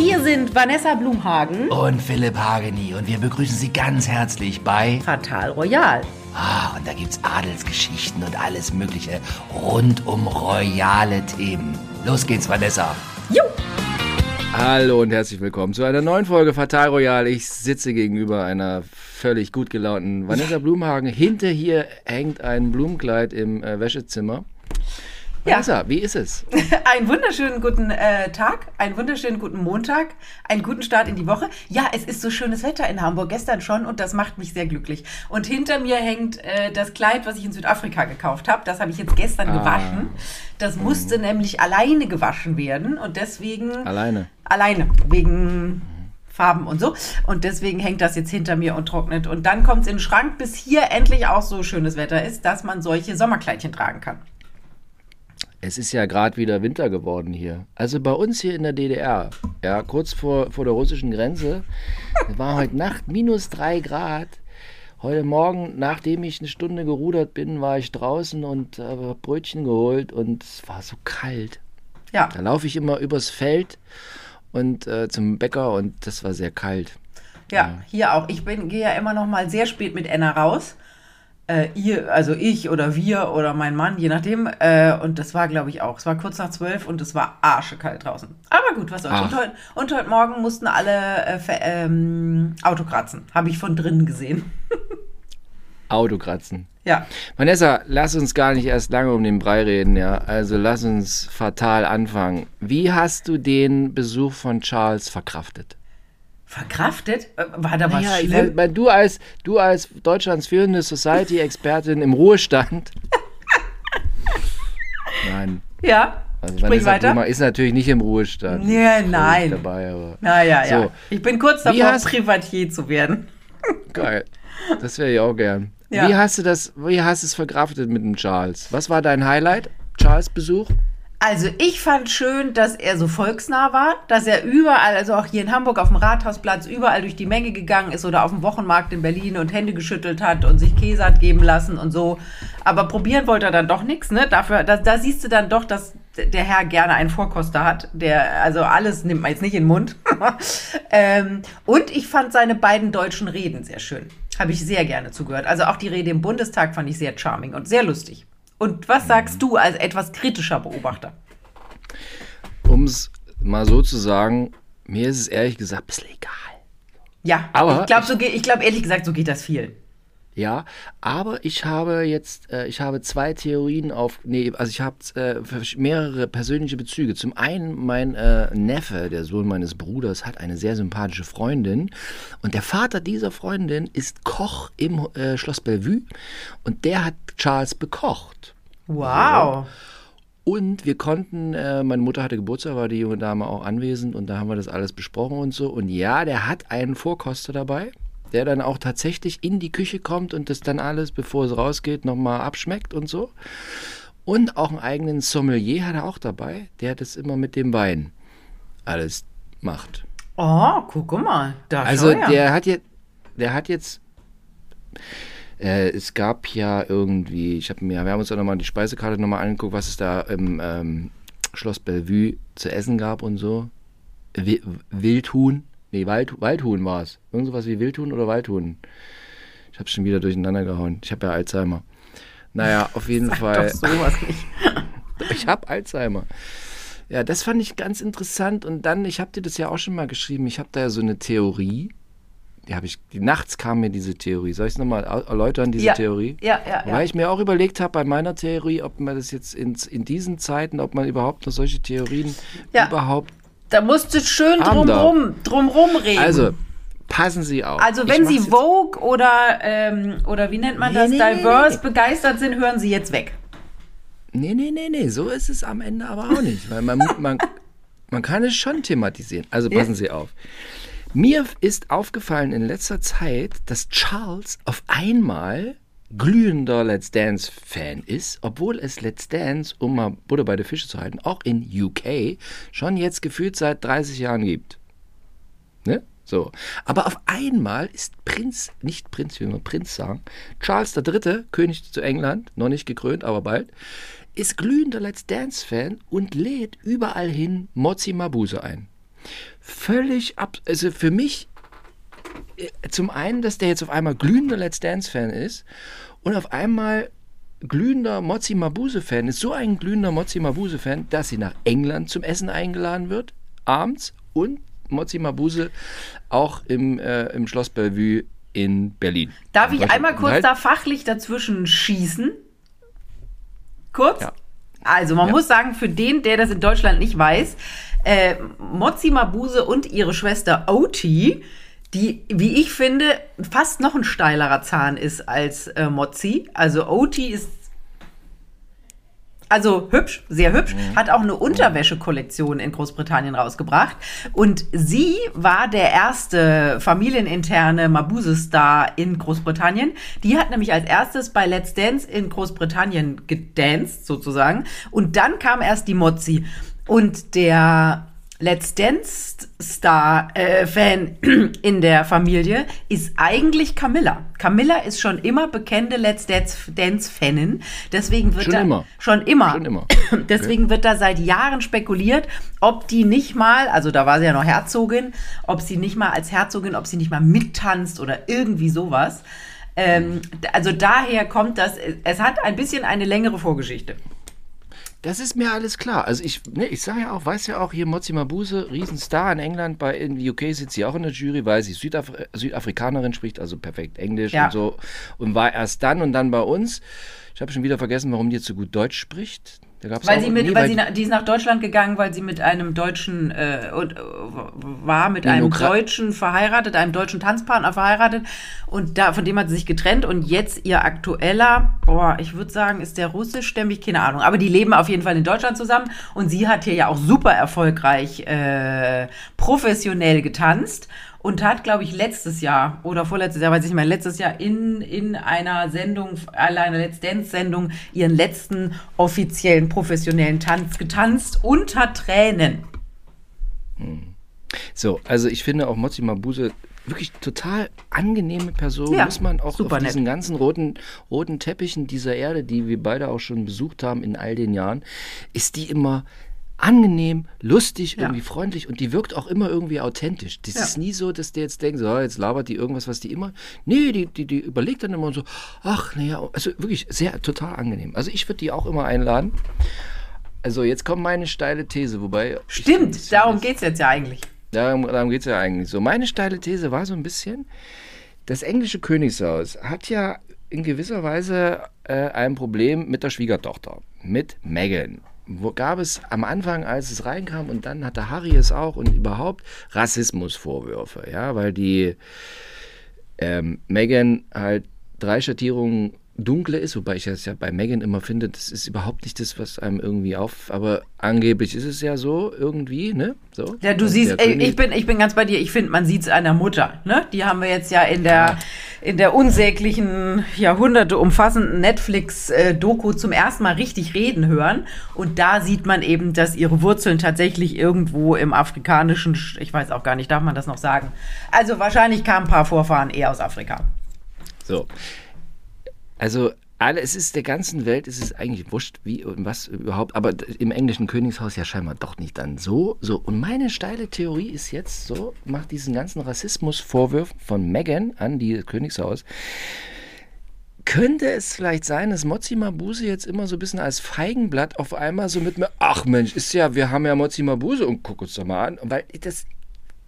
Hier sind Vanessa Blumhagen und Philipp Hageni und wir begrüßen Sie ganz herzlich bei Fatal Royal. Ah, und da gibt's Adelsgeschichten und alles Mögliche rund um royale Themen. Los geht's, Vanessa. Jo! Hallo und herzlich willkommen zu einer neuen Folge Fatal Royal. Ich sitze gegenüber einer völlig gut gelaunten Vanessa Blumhagen. Hinter hier hängt ein Blumenkleid im äh, Wäschezimmer. Vanessa, wie ist es? Einen wunderschönen guten äh, Tag, einen wunderschönen guten Montag, einen guten Start in die Woche. Ja, es ist so schönes Wetter in Hamburg, gestern schon, und das macht mich sehr glücklich. Und hinter mir hängt äh, das Kleid, was ich in Südafrika gekauft habe. Das habe ich jetzt gestern Ah. gewaschen. Das musste nämlich alleine gewaschen werden und deswegen. Alleine. Alleine, wegen Farben und so. Und deswegen hängt das jetzt hinter mir und trocknet. Und dann kommt es in den Schrank, bis hier endlich auch so schönes Wetter ist, dass man solche Sommerkleidchen tragen kann. Es ist ja gerade wieder Winter geworden hier. Also bei uns hier in der DDR, ja, kurz vor, vor der russischen Grenze, war heute Nacht minus drei Grad. Heute Morgen, nachdem ich eine Stunde gerudert bin, war ich draußen und habe Brötchen geholt und es war so kalt. Ja. Da laufe ich immer übers Feld und äh, zum Bäcker und das war sehr kalt. Ja, hier auch. Ich bin, gehe ja immer noch mal sehr spät mit Enna raus. Äh, ihr, also ich oder wir oder mein Mann, je nachdem. Äh, und das war, glaube ich, auch. Es war kurz nach zwölf und es war arschekalt draußen. Aber gut, was soll's. Ach. Und heute, und heute Morgen mussten alle äh, ähm, Auto kratzen. Habe ich von drinnen gesehen. Autokratzen. Ja. Vanessa, lass uns gar nicht erst lange um den Brei reden, ja. Also lass uns fatal anfangen. Wie hast du den Besuch von Charles verkraftet? Verkraftet? Äh, War da was Ja, ich, schlimm? weil du als du als Deutschlands führende Society-Expertin im Ruhestand. Nein. Ja. Also Sprich weiter. Blumer ist natürlich nicht im Ruhestand. Ja, Ist nein. Dabei, aber Naja, ja. So. Ich bin kurz davor, hast- Privatier zu werden. geil. Das wäre ich auch gern. Ja. Wie hast du das, wie hast du es verkraftet mit dem Charles? Was war dein Highlight? Charles Besuch? Also ich fand schön, dass er so volksnah war, dass er überall, also auch hier in Hamburg auf dem Rathausplatz, überall durch die Menge gegangen ist oder auf dem Wochenmarkt in Berlin und Hände geschüttelt hat und sich Käse hat geben lassen und so. Aber probieren wollte er dann doch nichts, ne? Dafür, da, da siehst du dann doch, dass der Herr gerne einen Vorkoster hat, der, also alles nimmt man jetzt nicht in den Mund. ähm, und ich fand seine beiden deutschen Reden sehr schön. Habe ich sehr gerne zugehört. Also auch die Rede im Bundestag fand ich sehr charming und sehr lustig. Und was sagst du als etwas kritischer Beobachter? Um es mal so zu sagen, mir ist es ehrlich gesagt ein bisschen egal. Ja, Aber ich glaube, so ich glaube ehrlich gesagt, so geht das vielen. Ja, aber ich habe jetzt, äh, ich habe zwei Theorien auf, nee, also ich habe äh, mehrere persönliche Bezüge. Zum einen, mein äh, Neffe, der Sohn meines Bruders, hat eine sehr sympathische Freundin und der Vater dieser Freundin ist Koch im äh, Schloss Bellevue und der hat Charles bekocht. Wow. Und wir konnten, äh, meine Mutter hatte Geburtstag, war die junge Dame auch anwesend und da haben wir das alles besprochen und so. Und ja, der hat einen Vorkoster dabei, der dann auch tatsächlich in die Küche kommt und das dann alles, bevor es rausgeht, nochmal abschmeckt und so. Und auch einen eigenen Sommelier hat er auch dabei, der das immer mit dem Wein alles macht. Oh, guck mal. Da Also der hat jetzt, der hat jetzt, äh, es gab ja irgendwie, ich habe mir, wir haben uns auch nochmal die Speisekarte nochmal angeguckt, was es da im ähm, Schloss Bellevue zu essen gab und so. Wi Wildhuhn, nee, Wald Waldhuhn war es. Irgend sowas wie Wildhuhn oder Waldhuhn. Ich habe schon wieder durcheinander gehauen. Ich habe ja Alzheimer. Naja, auf jeden Sag Fall. doch sowas nicht. Ich habe Alzheimer. Ja, das fand ich ganz interessant. Und dann, ich habe dir das ja auch schon mal geschrieben, ich habe da ja so eine Theorie. Die habe ich, die, nachts kam mir diese Theorie. Soll ich es nochmal erläutern, diese Ja. Theorie? Ja, ja, Weil ja. ich mir auch überlegt habe bei meiner Theorie, ob man das jetzt in, in diesen Zeiten, ob man überhaupt noch solche Theorien Ja. überhaupt. Da musst du schön drumrum, drumrum reden. Also, passen Sie auf. Also wenn Sie Vogue oder, ähm, oder wie nennt man Nee, das, nee, Diverse nee. begeistert sind, hören Sie jetzt weg. Nee, nee, nee, nee, so ist es am Ende aber auch nicht. Weil man, man, man kann es schon thematisieren. Also passen Sie auf. Mir ist aufgefallen in letzter Zeit, dass Charles auf einmal glühender Let's Dance-Fan ist, obwohl es Let's Dance, um mal Butter bei der Fische zu halten, auch in UK schon jetzt gefühlt seit 30 Jahren gibt. Ne? So. Aber auf einmal ist Prinz, nicht Prinz, wie wir Prinz sagen, Charles III., König zu England, noch nicht gekrönt, aber bald, ist glühender Let's Dance-Fan und lädt überall hin Mozi Mabuse ein. völlig ab. Also für mich zum einen, dass der jetzt auf einmal glühender Let's Dance-Fan ist und auf einmal glühender Mozzi Mabuse-Fan ist, so ein glühender Mozzi Mabuse-Fan, dass sie nach England zum Essen eingeladen wird, abends und Mozzi Mabuse auch im, äh, im Schloss Bellevue in Berlin. Darf ich einmal kurz da fachlich dazwischen schießen? Kurz? Ja. Also, man Ja. muss sagen, für den, der das in Deutschland nicht weiß, äh, Mozzi Mabuse und ihre Schwester Oti, die, wie ich finde, fast noch ein steilerer Zahn ist als äh, Mozzi. Also Oti ist also hübsch, sehr hübsch, hat auch eine Unterwäschekollektion in Großbritannien rausgebracht. Und sie war der erste familieninterne Mabuse-Star in Großbritannien. Die hat nämlich als erstes bei Let's Dance in Großbritannien gedanced, sozusagen. Und dann kam erst die Mozzi. Und der Let's Dance-Star-Fan in der Familie ist eigentlich Camilla. Camilla ist schon immer bekannte Let's Dance-Fanin. Deswegen wird Schon da immer. schon immer. Schon immer. Deswegen wird da seit Jahren spekuliert, ob die nicht mal, also da war sie ja noch Herzogin, ob sie nicht mal als Herzogin, ob sie nicht mal mittanzt oder irgendwie sowas. Ähm, also daher kommt das, es hat ein bisschen eine längere Vorgeschichte. Das ist mir alles klar. Also ich, ne, ich sage ja auch, weiß ja auch hier Mozzi Mabuse, Riesenstar in England, bei in UK sitzt sie auch in der Jury, weil sie Südaf Südafrikanerin spricht, also perfekt Englisch Ja. und so. Und war erst dann und dann bei uns. Ich habe schon wieder vergessen, warum die jetzt so gut Deutsch spricht. Weil sie mit, nee, weil sie, na- die ist nach Deutschland gegangen, weil sie mit einem Deutschen äh, und, äh, war mit einem nur gra- Deutschen verheiratet, einem deutschen Tanzpartner verheiratet. Und da von dem hat sie sich getrennt. Und jetzt ihr aktueller, boah, ich würde sagen, ist der russischstämmig, keine Ahnung, aber die leben auf jeden Fall in Deutschland zusammen. Und sie hat hier ja auch super erfolgreich äh, professionell getanzt und hat, glaube ich, letztes Jahr oder vorletztes Jahr, weiß ich nicht mehr, letztes Jahr in, in einer Sendung, einer Let's Dance-Sendung, ihren letzten offiziellen professionellen Tanz getanzt unter Tränen. So, also ich finde auch Mozzi Mabuse wirklich total angenehme Person. Ja, Muss man auch auf nett. diesen ganzen roten, roten Teppichen dieser Erde, die wir beide auch schon besucht haben in all den Jahren, ist die immer angenehm, lustig, Ja. irgendwie freundlich und die wirkt auch immer irgendwie authentisch. Das Ja. ist nie so, dass der jetzt denkt, so, jetzt labert die irgendwas, was die immer. Nee, die, die, die überlegt dann immer so, ach, naja, also wirklich sehr, total angenehm. Also ich würde die auch immer einladen. Also jetzt kommt meine steile These, wobei. ich Stimmt, darum das- geht's jetzt ja eigentlich. Darum, darum geht es ja eigentlich so. Meine steile These war so ein bisschen, das englische Königshaus hat ja in gewisser Weise äh, ein Problem mit der Schwiegertochter, mit Meghan. Wo gab es am Anfang, als es reinkam, und dann hatte Harry es auch und überhaupt Rassismusvorwürfe, ja, weil die ähm, Meghan halt drei Schattierungen dunkle ist, wobei ich das ja bei Meghan immer finde, das ist überhaupt nicht das, was einem irgendwie auf, aber angeblich ist es ja so irgendwie, ne? So. Ja, du Und siehst, ey, ich bin, ich bin ganz bei dir. Ich finde, man sieht's an der Mutter. Ne? Die haben wir jetzt ja in der, in der unsäglichen, Jahrhunderte umfassenden Netflix-Doku zum ersten Mal richtig reden hören. Und da sieht man eben, dass ihre Wurzeln tatsächlich irgendwo im afrikanischen, Sch- ich weiß auch gar nicht, darf man das noch sagen? Also wahrscheinlich kamen ein paar Vorfahren eher aus Afrika. So. Also, alle, es ist der ganzen Welt, es ist eigentlich wurscht, wie und was überhaupt, aber im englischen Königshaus ja scheinbar doch nicht dann so. So. Und meine steile Theorie ist jetzt so, macht diesen ganzen Rassismusvorwürfen von Meghan an die Königshaus. Könnte es vielleicht sein, dass Mozzi Mabuse jetzt immer so ein bisschen als Feigenblatt auf einmal so mit mir, ach Mensch, ist ja, wir haben ja Mozzi Mabuse und guck uns doch mal an, weil das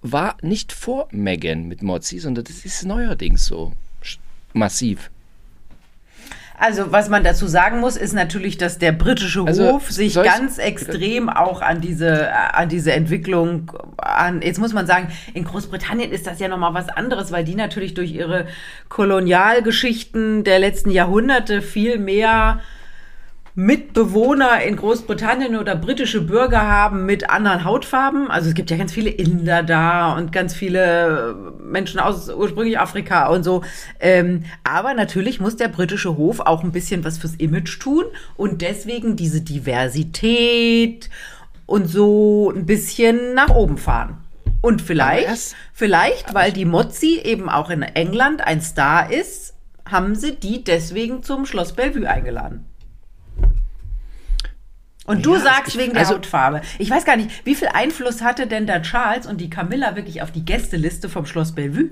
war nicht vor Meghan mit Mozzi, sondern das ist neuerdings so massiv. Also, was man dazu sagen muss, ist natürlich, dass der britische Also, Hof sich ganz extrem auch an diese, an diese Entwicklung an, jetzt muss man sagen, in Großbritannien ist das ja nochmal was anderes, weil die natürlich durch ihre Kolonialgeschichten der letzten Jahrhunderte viel mehr Mitbewohner in Großbritannien oder britische Bürger haben mit anderen Hautfarben. Also es gibt ja ganz viele Inder da und ganz viele Menschen aus ursprünglich Afrika und so. Ähm, aber natürlich muss der britische Hof auch ein bisschen was fürs Image tun und deswegen diese Diversität und so ein bisschen nach oben fahren. Und vielleicht, vielleicht, weil die Mozzi eben auch in England ein Star ist, haben sie die deswegen zum Schloss Bellevue eingeladen. Und du Ja, sagst ich- wegen der also- Hautfarbe. Ich weiß gar nicht, wie viel Einfluss hatte denn da Charles und die Camilla wirklich auf die Gästeliste vom Schloss Bellevue?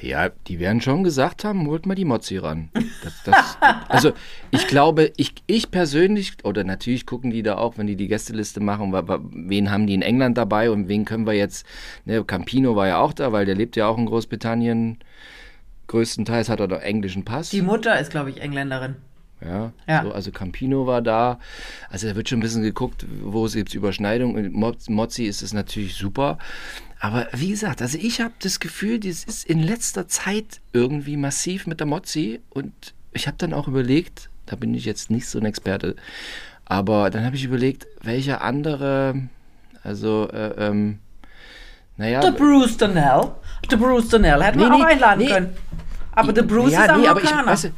Ja, die werden schon gesagt haben, holt mal die Mozzi ran. Das, das, also ich glaube, ich, ich persönlich, oder natürlich gucken die da auch, wenn die die Gästeliste machen, wen haben die in England dabei und wen können wir jetzt, ne, Campino war ja auch da, weil der lebt ja auch in Großbritannien. Größtenteils hat er doch englischen Pass. Die Mutter ist, glaube ich, Engländerin. Ja, Ja. So, also Campino war da. Also da wird schon ein bisschen geguckt, wo es gibt Überschneidungen. Und Mo- Mozzi ist es natürlich super. Aber wie gesagt, also ich habe das Gefühl, das ist in letzter Zeit irgendwie massiv mit der Mozzi. Und ich habe dann auch überlegt, da bin ich jetzt nicht so ein Experte, aber dann habe ich überlegt, welcher andere, also, äh, ähm, naja. Der Bruce Donnell. Der Bruce Donnell hätten wir Nee, auch nee, einladen nee. können. Aber der Bruce ja, ist nee, aber ich, Amerikaner. weißt du,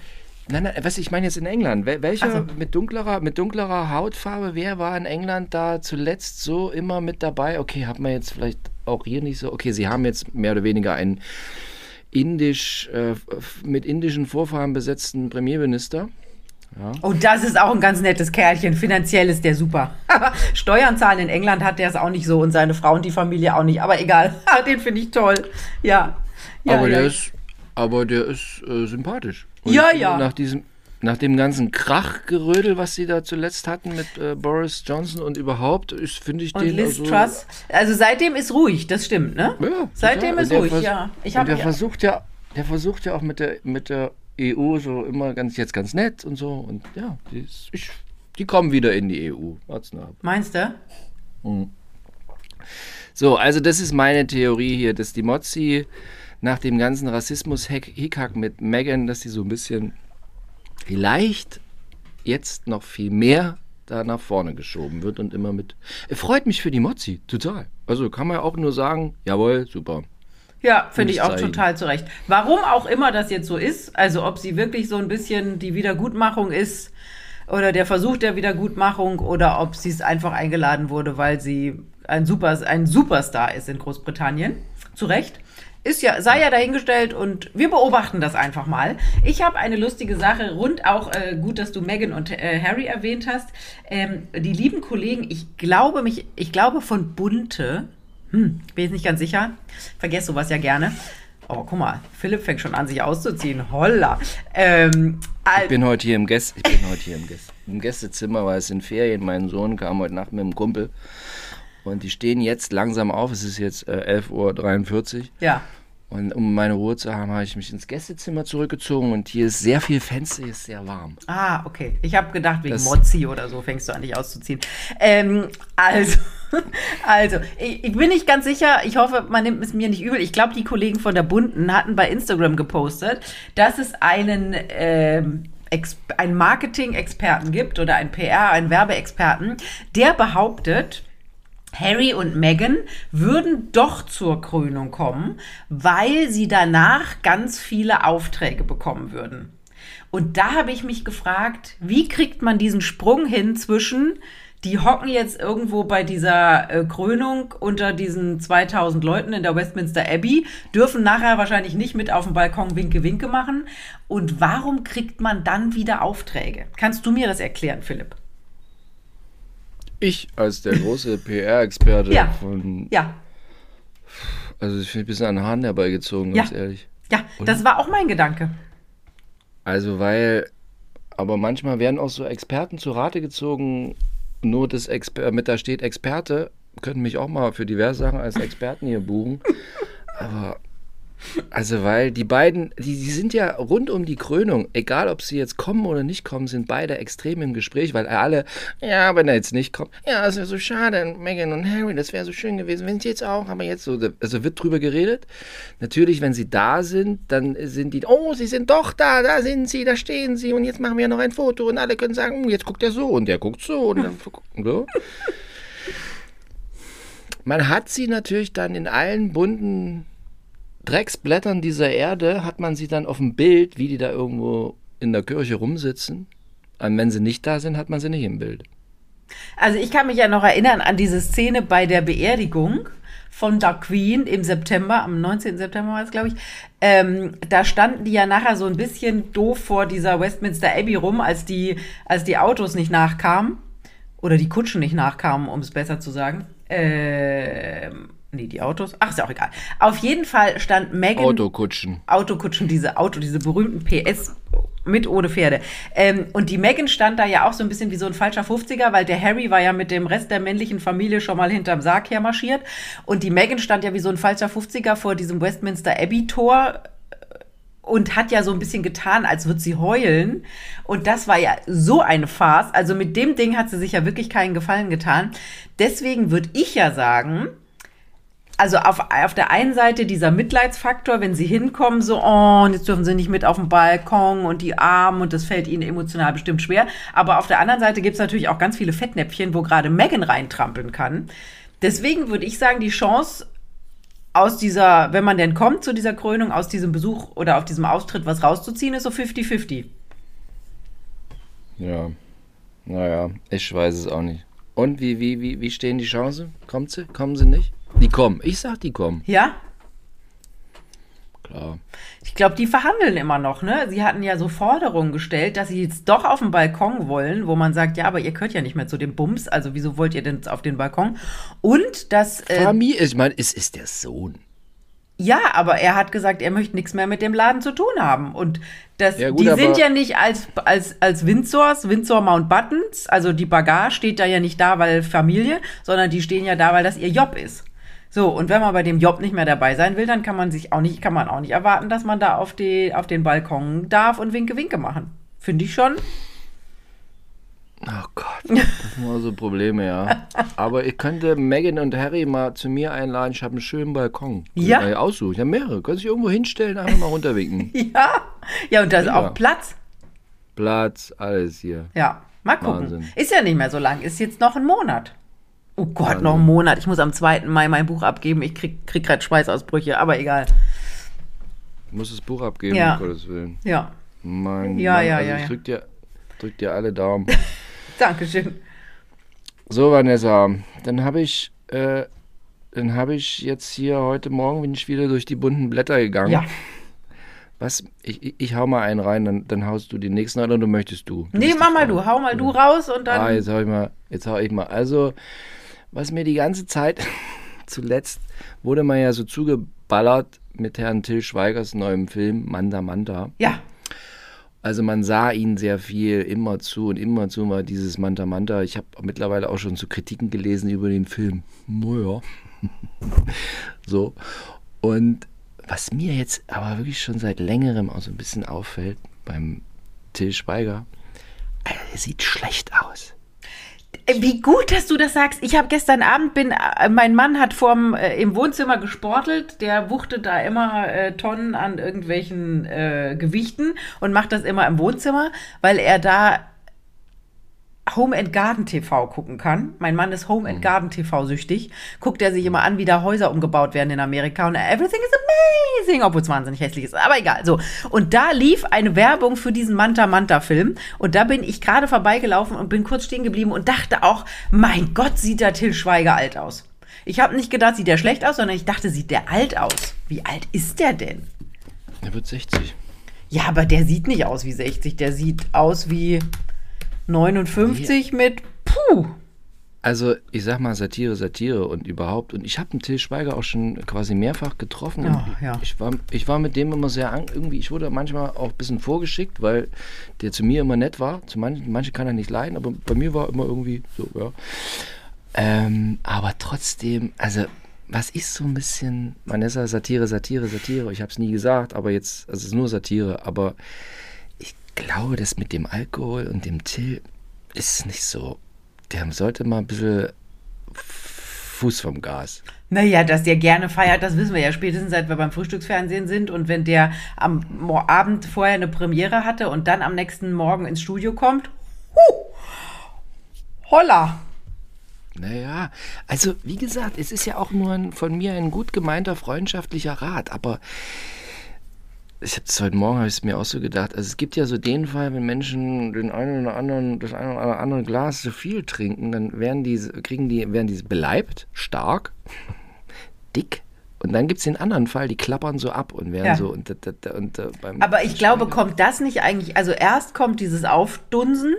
nein, nein, was ich meine jetzt in England. Wel- Welcher Ach so. mit dunklerer, mit dunklerer Hautfarbe, wer war in England da zuletzt so immer mit dabei? Okay, hat man jetzt vielleicht auch hier nicht so. Okay, sie haben jetzt mehr oder weniger einen indisch, äh, mit indischen Vorfahren besetzten Premierminister. Oh, das ist auch ein ganz nettes Kerlchen. Finanziell ist der super. Steuern zahlen in England hat der es auch nicht so und seine Frau und die Familie auch nicht. Aber egal, den finde ich toll. Ja. ja aber ja. der ist, aber der ist äh, sympathisch. Ja, ich finde, ja. Nach diesem, nach dem ganzen Krachgerödel, was sie da zuletzt hatten mit äh, Boris Johnson und überhaupt, ist finde ich Und den Liz also, Truss. Also seitdem ist ruhig, das stimmt, ne? Ja, Seitdem total. ist Und der ruhig, ja. Ich und der versucht ja, der versucht ja auch mit der mit der EU so immer ganz jetzt ganz nett und so und ja, die, ist, ich, die kommen wieder in die EU. Wart's ab. Meinst du? So, also das ist meine Theorie hier, dass die Mozzi nach dem ganzen Rassismus-Hickhack mit Megan, dass sie so ein bisschen vielleicht jetzt noch viel mehr da nach vorne geschoben wird und immer mit. Freut mich für die Mozzi, total. Also kann man ja auch nur sagen, jawohl, super. Ja, finde ich auch total zurecht. Warum auch immer das jetzt so ist, also ob sie wirklich so ein bisschen die Wiedergutmachung ist oder der Versuch der Wiedergutmachung oder ob sie es einfach eingeladen wurde, weil sie ein, Super, ein Superstar ist in Großbritannien. Zu Recht. Ist ja, sei ja dahingestellt und wir beobachten das einfach mal. Ich habe eine lustige Sache rund auch, äh, gut, dass du Meghan und äh, Harry erwähnt hast. Ähm, die lieben Kollegen, ich glaube mich, ich glaube von Bunte, hm, bin jetzt nicht ganz sicher, vergesse sowas ja gerne. Oh, guck mal, Philipp fängt schon an, sich auszuziehen. Holla. Ähm, Ich bin heute hier im Gäste, ich bin heute hier im, Gäste, im Gästezimmer, weil es sind Ferien. Mein Sohn kam heute Nacht mit dem Kumpel und die stehen jetzt langsam auf. Es ist jetzt äh, 11.43 Uhr. ja. Und um meine Ruhe zu haben, habe ich mich ins Gästezimmer zurückgezogen und hier ist sehr viel Fenster, hier ist sehr warm. Ah, okay. Ich habe gedacht, wegen Das- Mozzi oder so fängst du an, dich auszuziehen. Ähm, also, also ich, ich bin nicht ganz sicher. Ich hoffe, man nimmt es mir nicht übel. Ich glaube, die Kollegen von der Bunden hatten bei Instagram gepostet, dass es einen ähm, einen Marketing-Experten gibt oder einen PR, einen Werbeexperten, der behauptet, Harry und Meghan würden doch zur Krönung kommen, weil sie danach ganz viele Aufträge bekommen würden. Und da habe ich mich gefragt, wie kriegt man diesen Sprung hin zwischen, die hocken jetzt irgendwo bei dieser äh, Krönung unter diesen 2000 Leuten in der Westminster Abbey, dürfen nachher wahrscheinlich nicht mit auf dem Balkon Winke-Winke machen. Und warum kriegt man dann wieder Aufträge? Kannst du mir das erklären, Philipp? Ich als der große PR-Experte Ja. von, Ja, also ich bin ein bisschen an den Haaren herbeigezogen, ganz Ja. ehrlich. ja, das war auch mein Gedanke. Also weil, aber manchmal werden auch so Experten zu Rate gezogen, nur das Exper mit da steht Experte, könnten mich auch mal für diverse Sachen als Experten hier buchen. Aber also weil die beiden, die, die sind ja rund um die Krönung, egal ob sie jetzt kommen oder nicht kommen, sind beide extrem im Gespräch, weil alle, ja, wenn er jetzt nicht kommt, ja, das wäre so schade, Meghan und Harry, das wäre so schön gewesen, wenn sie jetzt auch, aber jetzt so, also wird drüber geredet. Natürlich, wenn sie da sind, dann sind die, oh, sie sind doch da, da sind sie, da stehen sie und jetzt machen wir noch ein Foto und alle können sagen, hm, jetzt guckt er so und der guckt so und dann so. Man hat sie natürlich dann in allen bunten Drecksblättern dieser Erde, hat man sie dann auf dem Bild, wie die da irgendwo in der Kirche rumsitzen. Und wenn sie nicht da sind, hat man sie nicht im Bild. Also ich kann mich ja noch erinnern an diese Szene bei der Beerdigung von der Queen im September, am 19. September war es, glaube ich. Ähm, da standen die ja nachher so ein bisschen doof vor dieser Westminster Abbey rum, als die, als die Autos nicht nachkamen. Oder die Kutschen nicht nachkamen, um es besser zu sagen. Ähm, nee, die Autos. Ach, ist ja auch egal. Auf jeden Fall stand Megan. Autokutschen. Autokutschen, diese Auto, diese berühmten PS mit ohne Pferde. Ähm, und die Megan stand da ja auch so ein bisschen wie so ein falscher 50er, weil der Harry war ja mit dem Rest der männlichen Familie schon mal hinterm Sarg hermarschiert. Und die Megan stand ja wie so ein falscher 50er vor diesem Westminster Abbey Tor und hat ja so ein bisschen getan, als würde sie heulen. Und das war ja so eine Farce. Also mit dem Ding hat sie sich ja wirklich keinen Gefallen getan. Deswegen würde ich ja sagen, also auf, auf der einen Seite dieser Mitleidsfaktor, wenn sie hinkommen, so, oh, und jetzt dürfen sie nicht mit auf den Balkon und die Armen und das fällt ihnen emotional bestimmt schwer. Aber auf der anderen Seite gibt's natürlich auch ganz viele Fettnäpfchen, wo gerade Megan reintrampeln kann. Deswegen würde ich sagen, die Chance aus dieser, wenn man denn kommt zu dieser Krönung, aus diesem Besuch oder auf diesem Austritt was rauszuziehen, ist so 50-50. Ja. Naja, ich weiß es auch nicht. Und wie, wie, wie, wie stehen die Chancen? Kommt sie? Kommen sie nicht? Die kommen. Ich sag, die kommen. Ja? Klar. Ich glaube, die verhandeln immer noch, ne? Sie hatten ja so Forderungen gestellt, dass sie jetzt doch auf den Balkon wollen, wo man sagt, ja, aber ihr gehört ja nicht mehr zu dem Bums, also wieso wollt ihr denn auf den Balkon? Und dass. Äh, Familie, ich meine, es ist der Sohn. ja, aber er hat gesagt, er möchte nichts mehr mit dem Laden zu tun haben. Und das, Ja, gut, die sind ja nicht als, als, als Windsors, Windsor Mountbattens, also die Bagage steht da ja nicht da, weil Familie, sondern die stehen ja da, weil das ihr Job ist. So, und wenn man bei dem Job nicht mehr dabei sein will, dann kann man sich auch nicht, kann man auch nicht erwarten, dass man da auf, die, auf den Balkon darf und Winke Winke machen. Finde ich schon. Oh Gott, das sind immer so Probleme, ja. Aber ich könnte Megan und Harry mal zu mir einladen. Ich habe einen schönen Balkon. Könnt Ja. mal aussuchen. Ich habe mehrere. Können sich irgendwo hinstellen, einfach mal runterwinken. Ja. Ja, und da ist Ja. auch Platz. Platz, alles hier. Ja, mal gucken. Wahnsinn. Ist ja nicht mehr so lang, ist jetzt noch ein Monat. Oh Gott, noch ein Monat. Ich muss am 2. Mai mein Buch abgeben. Ich krieg, krieg gerade Schweißausbrüche, aber egal. Ich muss das Buch abgeben, Ja. um Gottes Willen. Ja, Mein Ja, Mann, ja, also ja, ich drück dir, drück dir alle Daumen. Dankeschön. So, Vanessa, dann habe ich, äh, dann habe ich jetzt hier heute Morgen bin ich wieder durch die bunten Blätter gegangen. Ja. Was? Ich, ich, ich hau mal einen rein, dann, dann haust du den nächsten rein oder möchtest du? du Nee, mach mal du. Hau mal du raus und dann. Ah, jetzt hau ich mal, jetzt hau ich mal. Also, was mir die ganze Zeit, zuletzt, wurde man ja so zugeballert mit Herrn Till Schweigers neuem Film Manda Manda. Ja, Also man sah ihn sehr viel, immer zu und immer zu war dieses Manta Manta. Ich habe mittlerweile auch schon so Kritiken gelesen über den Film. Naja. so. Und was mir jetzt aber wirklich schon seit längerem auch so ein bisschen auffällt beim Till Schweiger, er sieht schlecht aus. Äh, Wie gut, dass du das sagst. Ich habe gestern Abend bin, äh, mein Mann hat vorm äh, im Wohnzimmer gesportelt. Der wuchtet da immer äh, Tonnen an irgendwelchen äh, Gewichten und macht das immer im Wohnzimmer, weil er da Home and Garden TV gucken kann. Mein Mann ist Home and Garden TV süchtig. Guckt er sich immer an, wie da Häuser umgebaut werden in Amerika und everything is amazing, obwohl es wahnsinnig hässlich ist. Aber egal, so. Und da lief eine Werbung für diesen Manta Manta Film und da bin ich gerade vorbeigelaufen und bin kurz stehen geblieben und dachte auch, mein Gott, sieht der Till Schweiger alt aus. Ich habe nicht gedacht, sieht der schlecht aus, sondern ich dachte, sieht der alt aus. Wie alt ist der denn? Er wird 60. Ja, aber der sieht nicht aus wie 60, der sieht aus wie 59 mit puh. Also, ich sag mal Satire, Satire und überhaupt. Und ich habe den Till Schweiger auch schon quasi mehrfach getroffen. Oh, ja. ich, war, ich war mit dem immer sehr, an- irgendwie, ich wurde manchmal auch ein bisschen vorgeschickt, weil der zu mir immer nett war. Zu manchen, manche kann er nicht leiden, aber bei mir war immer irgendwie so, ja. Ähm, aber trotzdem, also, was ist so ein bisschen, Vanessa, Satire, Satire, Satire. Ich habe es nie gesagt, aber jetzt, also es ist nur Satire. Aber ich glaube, das mit dem Alkohol und dem Till ist nicht so. Der sollte mal ein bisschen Fuß vom Gas. Naja, dass der gerne feiert, das wissen wir ja spätestens, seit wir beim Frühstücksfernsehen sind. Und wenn der am Abend vorher eine Premiere hatte und dann am nächsten Morgen ins Studio kommt, huh, holla. Naja, also wie gesagt, es ist ja auch nur ein, von mir ein gut gemeinter freundschaftlicher Rat, aber ich habe es heute Morgen habe ich es mir auch so gedacht. Also es gibt ja so den Fall, wenn Menschen den einen oder anderen das eine oder andere Glas zu viel trinken, dann werden die kriegen die werden die beleibt stark. dick. Und dann gibt es den anderen Fall, die klappern so ab und werden Ja. so. Und, und, und, und, äh, beim Aber ich glaube, kommt das nicht eigentlich, also erst kommt dieses Aufdunsen,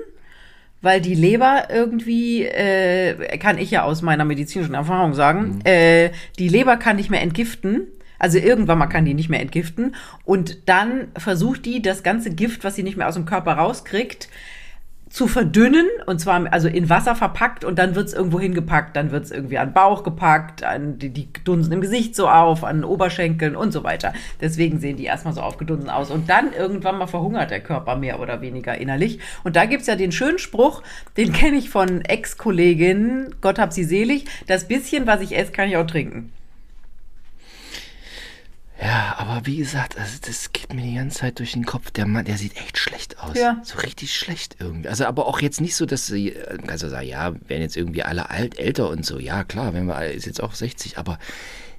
weil die Leber irgendwie, äh, kann ich ja aus meiner medizinischen Erfahrung sagen, äh, die Leber kann nicht mehr entgiften. Also irgendwann mal kann die nicht mehr entgiften. Und dann versucht die das ganze Gift, was sie nicht mehr aus dem Körper rauskriegt, zu verdünnen. Und zwar also in Wasser verpackt. Und dann wird's irgendwo hingepackt, dann wird's irgendwie an Bauch gepackt, an die, die dunsen im Gesicht so auf, an Oberschenkeln und so weiter. Deswegen sehen die erstmal so aufgedunsen aus. Und dann irgendwann mal verhungert der Körper mehr oder weniger innerlich. Und da gibt's ja den schönen Spruch, den kenne ich von Ex-Kolleginnen, Gott hab sie selig, das bisschen, was ich esse, kann ich auch trinken. Ja, aber wie gesagt, also das geht mir die ganze Zeit durch den Kopf. Der Mann, der sieht echt schlecht aus. Ja. So richtig schlecht irgendwie. Also aber auch jetzt nicht so, dass sie, also sagen, ja, werden jetzt irgendwie alle alt, älter und so. Ja, klar, wenn wir alle- ist jetzt auch 60, aber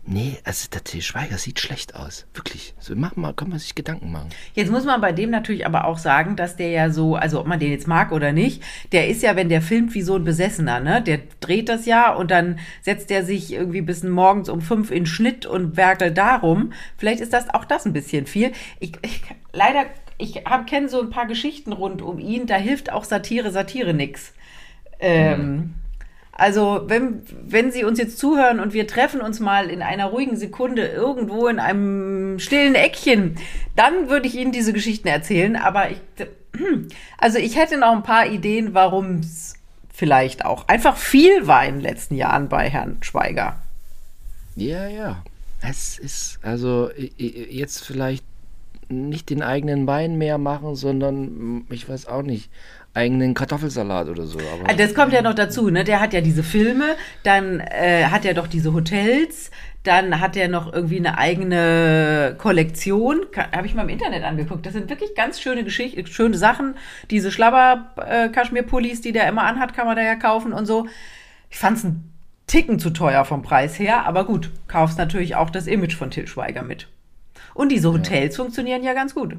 nee, also der Til Schweiger sieht schlecht aus. Wirklich. So, mach mal, kann man sich Gedanken machen. Jetzt muss man bei dem natürlich aber auch sagen, dass der ja so, also ob man den jetzt mag oder nicht, der ist ja, wenn der filmt, wie so ein Besessener, ne? Der dreht das ja und dann setzt er sich irgendwie bis morgens um fünf in Schnitt und werkelt darum. Vielleicht ist das auch das ein bisschen viel. Ich, ich leider, ich kenne so ein paar Geschichten rund um ihn, da hilft auch Satire, Satire nix. Ähm, also, wenn, wenn Sie uns jetzt zuhören und wir treffen uns mal in einer ruhigen Sekunde irgendwo in einem stillen Eckchen, dann würde ich Ihnen diese Geschichten erzählen. Aber ich, also ich hätte noch ein paar Ideen, warum es vielleicht auch einfach viel war in den letzten Jahren bei Herrn Schweiger. Ja, ja. Es ist, also jetzt vielleicht nicht den eigenen Wein mehr machen, sondern, mm, ich weiß auch nicht, eigenen Kartoffelsalat oder so. Aber Ah, Das kommt ja noch dazu, ne? Der hat ja diese Filme, dann äh, hat er doch diese Hotels, dann hat er noch irgendwie eine eigene Kollektion. Habe ich mal im Internet angeguckt. Das sind wirklich ganz schöne Geschichten, schöne Sachen. Diese Schlabber-Kaschmir-Pullis, die der immer anhat, kann man da ja kaufen und so. Ich fand's einen Ticken zu teuer vom Preis her, aber gut, kaufst natürlich auch das Image von Till Schweiger mit. Und diese Hotels funktionieren ja ganz gut.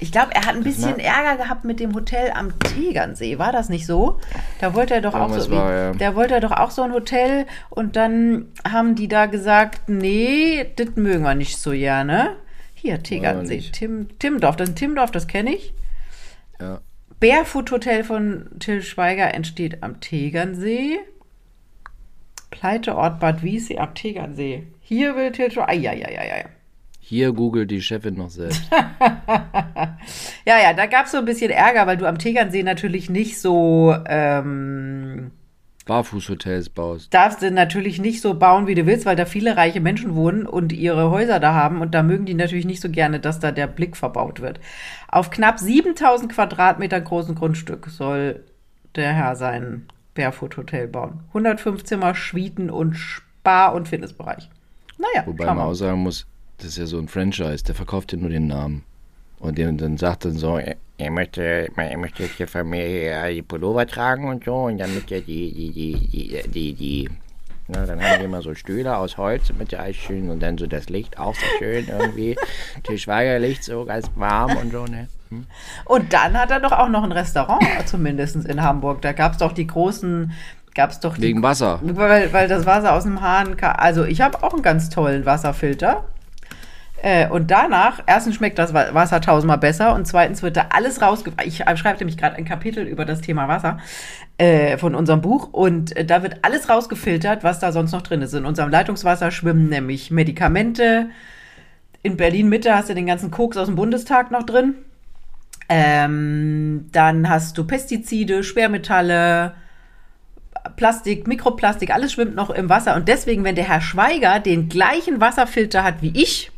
Ich glaube, er hat ein bisschen mag- Ärger gehabt mit dem Hotel am Tegernsee. War das nicht so? Da wollte er doch auch so, war, ja. da wollte er doch auch so ein Hotel und dann haben die da gesagt, nee, das mögen wir nicht so gerne. Hier, Tegernsee. Tim, Timdorf, das ist ein Timdorf, das kenne ich. ja. Barefoot Hotel von Till Schweiger entsteht am Tegernsee. Pleiteort Bad Wiessee am Tegernsee. Hier will Till Schweiger. Eieieiei. Hier googelt die Chefin noch selbst. Ja, ja, da gab es so ein bisschen Ärger, weil du am Tegernsee natürlich nicht so, ähm, Barfußhotels baust. darfst du natürlich nicht so bauen, wie du willst, weil da viele reiche Menschen wohnen und ihre Häuser da haben und da mögen die natürlich nicht so gerne, dass da der Blick verbaut wird. Auf knapp 7000 Quadratmeter großen Grundstück soll der Herr sein Barefoot Hotel bauen. 105 Zimmer, Schwieten und Spa- und Fitnessbereich. Naja, Wobei man auch sagen muss, das ist ja so ein Franchise, der verkauft ja nur den Namen. Und der, dann sagt dann so, er, er möchte, er möchte jetzt hier von mir hier die Pullover tragen und so und dann mit der die, die, die, die, die, die na, dann haben wir immer so Stühle aus Holz mit der schön und dann so das Licht auch so schön irgendwie. Die Schweigerlicht so ganz warm und so, ne? Hm? Und dann hat er doch auch noch ein Restaurant, zumindest in Hamburg. Da gab es doch die großen, gab es doch die Wegen Wasser. Weil, weil das Wasser aus dem Hahn kam. Also ich habe auch einen ganz tollen Wasserfilter. Äh, und danach, erstens schmeckt das Wa- Wasser tausendmal besser und zweitens wird da alles rausge... Ich schreibe nämlich gerade ein Kapitel über das Thema Wasser äh, von unserem Buch und äh, da wird alles rausgefiltert, was da sonst noch drin ist. In unserem Leitungswasser schwimmen nämlich Medikamente. In Berlin-Mitte hast du den ganzen Koks aus dem Bundestag noch drin. Ähm, dann hast du Pestizide, Schwermetalle, Plastik, Mikroplastik, alles schwimmt noch im Wasser. Und deswegen, wenn der Herr Schweiger den gleichen Wasserfilter hat wie ich,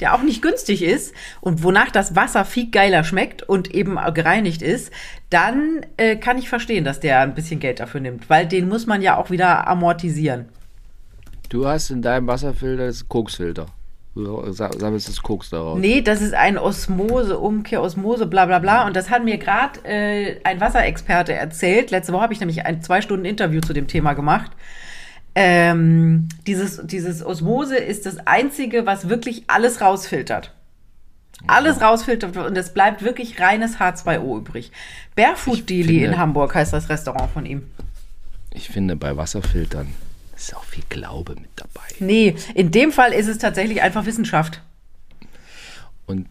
der auch nicht günstig ist und wonach das Wasser viel geiler schmeckt und eben gereinigt ist, dann äh, kann ich verstehen, dass der ein bisschen Geld dafür nimmt, weil den muss man ja auch wieder amortisieren. Du hast in deinem Wasserfilter das Koksfilter. Du sa- sammelst das Koks daraus. Nee, das ist ein Osmose, Umkehr, Osmose, bla bla bla. Und das hat mir gerade äh, ein Wasserexperte erzählt. Letzte Woche habe ich nämlich ein zwei Stunden Interview zu dem Thema gemacht. Ähm, dieses, dieses Osmose ist das Einzige, was wirklich alles rausfiltert. Alles rausfiltert und es bleibt wirklich reines H2O übrig. Barefoot Deli in Hamburg heißt das Restaurant von ihm. Ich finde bei Wasserfiltern, ist auch viel Glaube mit dabei. Nee, in dem Fall ist es tatsächlich einfach Wissenschaft. Und,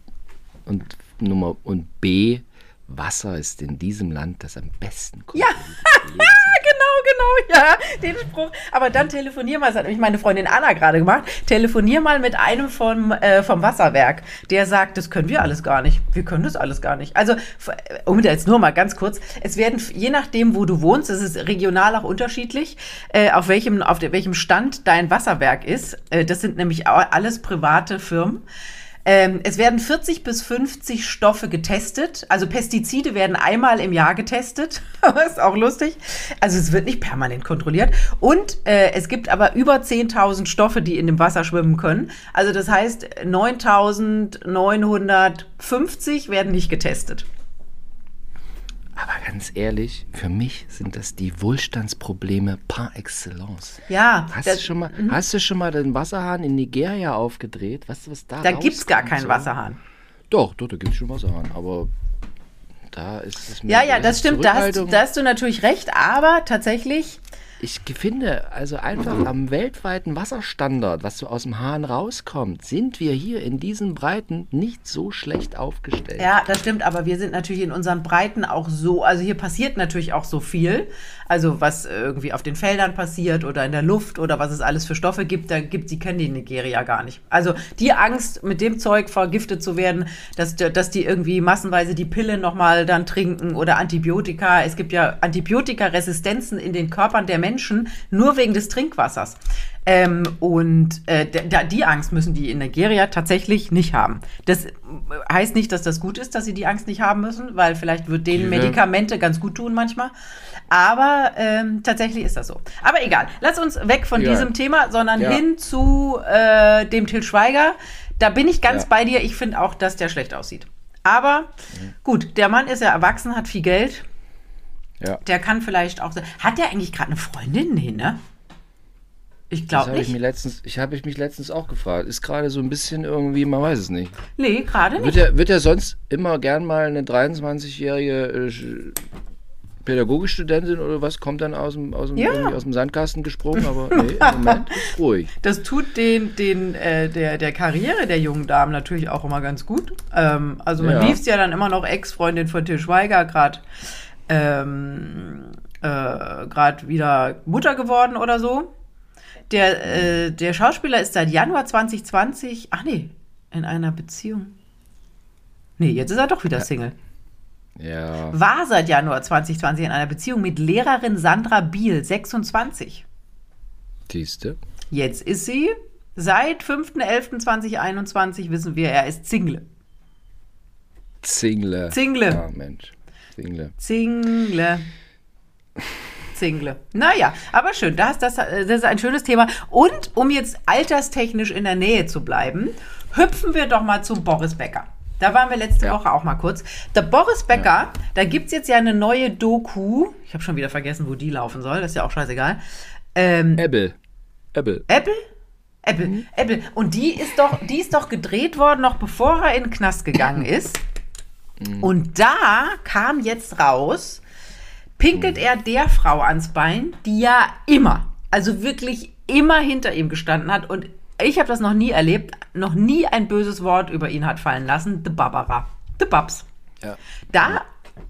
und Nummer und B, Wasser ist in diesem Land das am besten Ja, genau, genau, ja, den Spruch. Aber dann telefonier mal, das hat nämlich meine Freundin Anna gerade gemacht, telefonier mal mit einem vom, äh, vom Wasserwerk, der sagt, das können wir alles gar nicht. Wir können das alles gar nicht. Also, f- um jetzt nur mal ganz kurz, es werden, je nachdem, wo du wohnst, es ist regional auch unterschiedlich, äh, auf welchem, auf der, welchem Stand dein Wasserwerk ist. Äh, das sind nämlich alles private Firmen. Ähm, es werden 40 bis 50 Stoffe getestet. Also Pestizide werden einmal im Jahr getestet. ist auch lustig. Also es wird nicht permanent kontrolliert. Und äh, es gibt aber über 10.000 Stoffe, die in dem Wasser schwimmen können. Also das heißt, 9.950 werden nicht getestet. Aber ganz ehrlich, für mich sind das die Wohlstandsprobleme par excellence. Ja, Hast, das- du schon mal, hast du schon mal den Wasserhahn in Nigeria aufgedreht? Weißt du, was da da gibt's gar rauskommt keinen so? Wasserhahn. Doch, doch, da gibt es schon Wasserhahn. Aber da ist es mir Ja, ja, das es stimmt. Da hast, da hast du natürlich recht. Aber tatsächlich, Ich finde, also einfach am weltweiten Wasserstandard, was so aus dem Hahn rauskommt, sind wir hier in diesen Breiten nicht so schlecht aufgestellt. Ja, das stimmt, aber wir sind natürlich in unseren Breiten auch so, also hier passiert natürlich auch so viel. Also was irgendwie auf den Feldern passiert oder in der Luft oder was es alles für Stoffe gibt, da gibt, die kennen die Nigeria gar nicht. Also die Angst, mit dem Zeug vergiftet zu werden, dass, dass die irgendwie massenweise die Pille nochmal dann trinken oder Antibiotika. Es gibt ja Antibiotikaresistenzen in den Körpern der Menschen nur wegen des Trinkwassers. Ähm, und äh, da, die Angst müssen die in Nigeria tatsächlich nicht haben. Das heißt nicht, dass das gut ist, dass sie die Angst nicht haben müssen, weil vielleicht wird denen Ja. Medikamente ganz gut tun manchmal. Aber ähm, tatsächlich ist das so. Aber egal, lass uns weg von Ja. diesem Thema, sondern Ja. hin zu äh, dem Till Schweiger. Da bin ich ganz bei dir. Ich finde auch, dass der schlecht aussieht. Aber gut, der Mann ist ja erwachsen, hat viel Geld. Ja. Der kann vielleicht auch. Hat der eigentlich gerade eine Freundin? Nee, ne? Ich Das glaube habe ich, nicht. mir letztens- ich habe ich mich letztens auch gefragt. Ist gerade so ein bisschen irgendwie, man weiß es nicht. Nee, gerade Wird nicht. er, wird er sonst immer gern mal eine 23-jährige äh, Pädagogikstudentin oder was kommt dann aus dem, aus dem, Ja. aus dem Sandkasten gesprungen? Aber nee, im Moment ist ruhig. Das tut den, den, äh, der, der Karriere der jungen Damen natürlich auch immer ganz gut. Ähm, also man Ja. liest ja dann immer noch Ex-Freundin von Til Schweiger, gerade ähm, äh, grad wieder Mutter geworden oder so. Der, äh, der Schauspieler ist seit Januar 2020, ach nee, in einer Beziehung. Nee, jetzt ist er doch wieder Single. Ja. War seit Januar 2020 in einer Beziehung mit Lehrerin Sandra Biel, 26. Siehste. Jetzt ist sie. Seit 5.11.2021 wissen wir, er ist Zingle. Zingle. Zingle. Ja, Mensch. Zingle. Zingle. Zingle. Naja, aber schön, das, das, das ist ein schönes Thema. Und um jetzt alterstechnisch in der Nähe zu bleiben, hüpfen wir doch mal zum Boris Becker. Da waren wir letzte Ja. Woche auch mal kurz. Der Boris Becker, da gibt es jetzt ja eine neue Doku. Ich habe schon wieder vergessen, wo die laufen soll. Das ist ja auch scheißegal. Ähm, Apple. Apple. Apple? Apple, Apple. Und die ist doch, die ist doch gedreht worden, noch bevor er in den Knast gegangen ist. Und da kam jetzt raus, pinkelt er der Frau ans Bein, die ja immer, also wirklich immer hinter ihm gestanden hat. Und ich habe das noch nie erlebt, noch nie ein böses Wort über ihn hat fallen lassen. The Barbara. The Babs. Ja. Da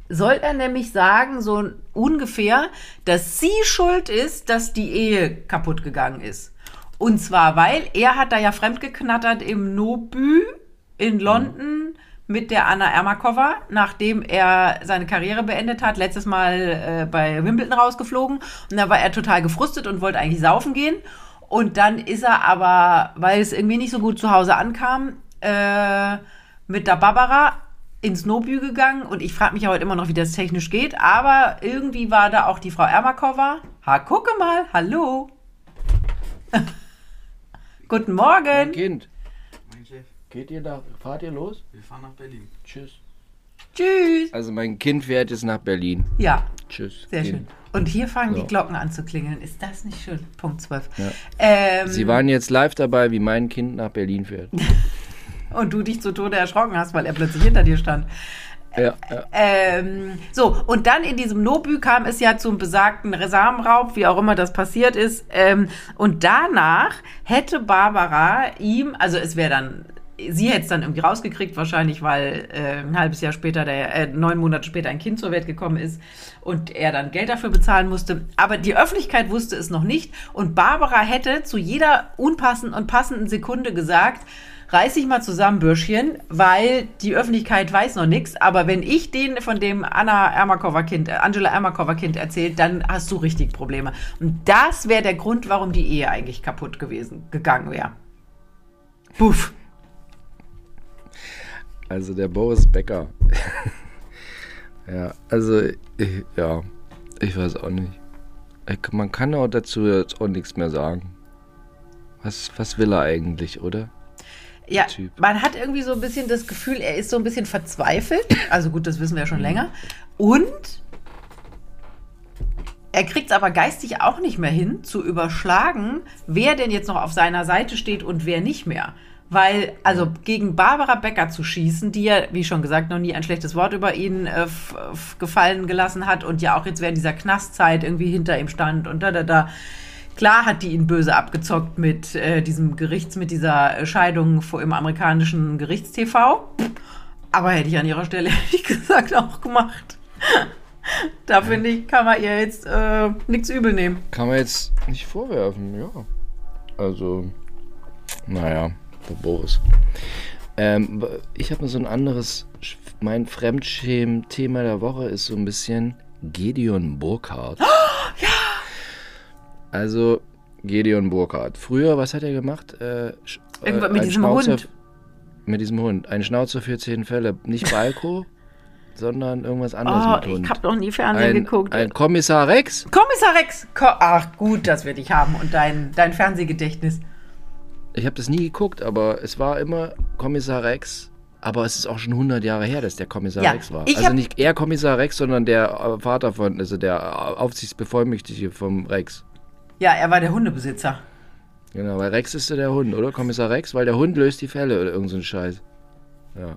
soll er nämlich sagen, so ungefähr, dass sie schuld ist, dass die Ehe kaputt gegangen ist. Und zwar, weil er hat da ja fremdgeknattert im Nobü in London mit der Anna Ermakova, nachdem er seine Karriere beendet hat, letztes Mal äh, bei Wimbledon rausgeflogen. Und da war er total gefrustet und wollte eigentlich saufen gehen. Und dann ist er aber, weil es irgendwie nicht so gut zu Hause ankam, äh, mit der Barbara ins Nobü gegangen und ich frage mich ja heute immer noch, wie das technisch geht, aber irgendwie war da auch die Frau Ermakova. Ha, gucke mal, hallo. Guten Mein Morgen. Kind. Geht ihr da, fahrt ihr los? wir fahren nach Berlin. Tschüss. Tschüss. Also mein Kind fährt jetzt nach Berlin. Ja, Tschüss. sehr kind. schön. Und hier fangen So. die Glocken an zu klingeln. Ist das nicht schön? Punkt 12. Ja. Ähm, Sie waren jetzt live dabei, wie mein Kind nach Berlin fährt. und du dich zu Tode erschrocken hast, weil er plötzlich hinter dir stand. Ja, ja. Ähm, so, und dann in diesem Nobü kam es ja zum besagten Samenraub, wie auch immer das passiert ist. Ähm, und danach hätte Barbara ihm, also es wäre dann, sie hätte es dann irgendwie rausgekriegt, wahrscheinlich, weil äh, ein halbes Jahr später, der, äh, neun Monate später ein Kind zur Welt gekommen ist und er dann Geld dafür bezahlen musste. Aber die Öffentlichkeit wusste es noch nicht. Und Barbara hätte zu jeder unpassenden und passenden Sekunde gesagt, reiß dich mal zusammen, Bürschchen, weil die Öffentlichkeit weiß noch nichts. Aber wenn ich den von dem Anna Ermakova Kind, äh, Angela Ermakova Kind erzählt, dann hast du richtig Probleme. Und das wäre der Grund, warum die Ehe eigentlich kaputt gewesen, gegangen wäre. Puff. Also der Boris Becker. ja, also, ich, ja, ich weiß auch nicht. Ich, man kann auch dazu jetzt auch nichts mehr sagen. Was, was will er eigentlich, oder? Ja, man hat irgendwie so ein bisschen das Gefühl, er ist so ein bisschen verzweifelt. Also gut, das wissen wir ja schon länger. Und er kriegt es aber geistig auch nicht mehr hin, zu überschlagen, wer denn jetzt noch auf seiner Seite steht und wer nicht mehr. Weil, also gegen Barbara Becker zu schießen, die ja, wie schon gesagt, noch nie ein schlechtes Wort über ihn äh, gefallen gelassen hat und ja auch jetzt während dieser Knastzeit irgendwie hinter ihm stand und da, da, da. Klar hat die ihn böse abgezockt mit äh, diesem Gerichts, mit dieser Scheidung vor im amerikanischen Gerichtstv. Aber hätte ich an ihrer Stelle ehrlich gesagt auch gemacht. da finde ich, kann man ihr jetzt äh, nichts übel nehmen. Kann man jetzt nicht vorwerfen, ja. Also, naja, Boris. Ähm, ich habe so ein anderes, mein Fremdschämen-Thema der Woche ist so ein bisschen Gedeon Burkhardt. ja! Also, Gedeon Burkhardt. Früher, was hat er gemacht? Äh, sch- Irgendwas mit diesem Schnauzer- Hund. Mit diesem Hund. Ein Schnauzer für zehn Fälle. Nicht Balko, sondern irgendwas anderes Oh, mit Hund. ich habe noch nie Fernsehen ein, geguckt. ein Kommissar Rex? Kommissar Rex. Ko Ach gut, das werde ich haben. Und dein, dein Fernsehgedächtnis. Ich habe das nie geguckt, aber es war immer Kommissar Rex. Aber es ist auch schon 100 Jahre her, dass der Kommissar Ja, Rex war. Also nicht er Kommissar Rex, sondern der äh, Vater von, also der äh, Aufsichtsbevollmächtigte vom Rex. Ja, er war der Hundebesitzer. Genau, weil Rex ist ja der Hund, oder? Kommissar Rex, weil der Hund löst die Fälle oder irgend so Scheiß.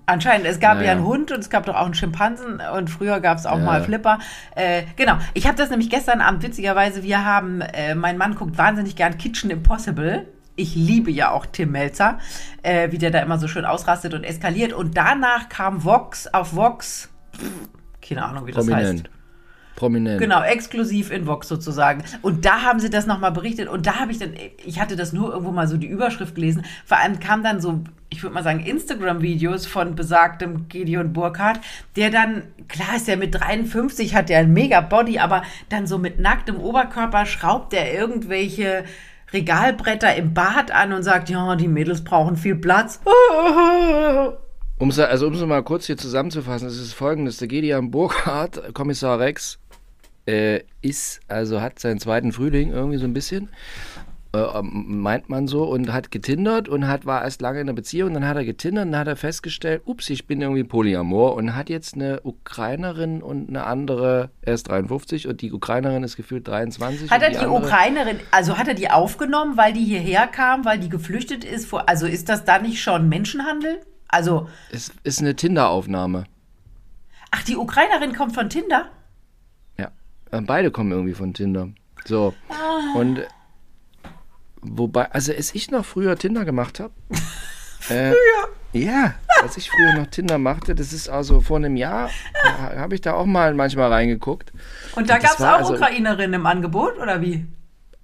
Anscheinend, es gab Naja. ja einen Hund und es gab doch auch einen Schimpansen und früher gab es auch Ja. mal Flipper. Äh, genau, ich habe das nämlich gestern Abend, witzigerweise, wir haben, äh, mein Mann guckt wahnsinnig gern Kitchen Impossible. Ich liebe ja auch Tim Melzer, äh, wie der da immer so schön ausrastet und eskaliert. Und danach kam Vox auf Vox, keine Ahnung, wie das heißt. Prominent. Prominent. Genau, exklusiv in Vox sozusagen. Und da haben sie das nochmal berichtet. Und da habe ich dann, ich hatte das nur irgendwo mal so die Überschrift gelesen. Vor allem kam dann so, ich würde mal sagen, Instagram-Videos von besagtem Gideon Burkhardt, der dann, klar ist er mit 53, hat er ein mega Body, aber dann so mit nacktem Oberkörper schraubt er irgendwelche Regalbretter im Bad an und sagt, ja, die Mädels brauchen viel Platz. Um's, also um es mal kurz hier zusammenzufassen, es ist folgendes. Der Gedeon Burkhardt, Kommissar Rex, äh, ist, also hat seinen zweiten Frühling irgendwie so ein bisschen, äh, meint man so, und hat getindert und hat, war erst lange in einer Beziehung, dann hat er getindert und dann hat er festgestellt, ups, ich bin irgendwie Polyamor und hat jetzt eine Ukrainerin und eine andere, er ist 53 und die Ukrainerin ist gefühlt 23. Hat er die andere- Ukrainerin, also hat er die aufgenommen, weil die hierher kam, weil die geflüchtet ist? Vor, also ist das da nicht schon Menschenhandel? Also, Es ist eine Tinder-Aufnahme. ach, die Ukrainerin kommt von Tinder? Ja, beide kommen irgendwie von Tinder. So. Und wobei, also als ich noch früher Tinder gemacht habe. Äh, ja, als ich früher noch Tinder machte, das ist also vor einem Jahr, habe ich da auch mal manchmal reingeguckt. Und da gab es auch also- Ukrainerinnen im Angebot, oder wie?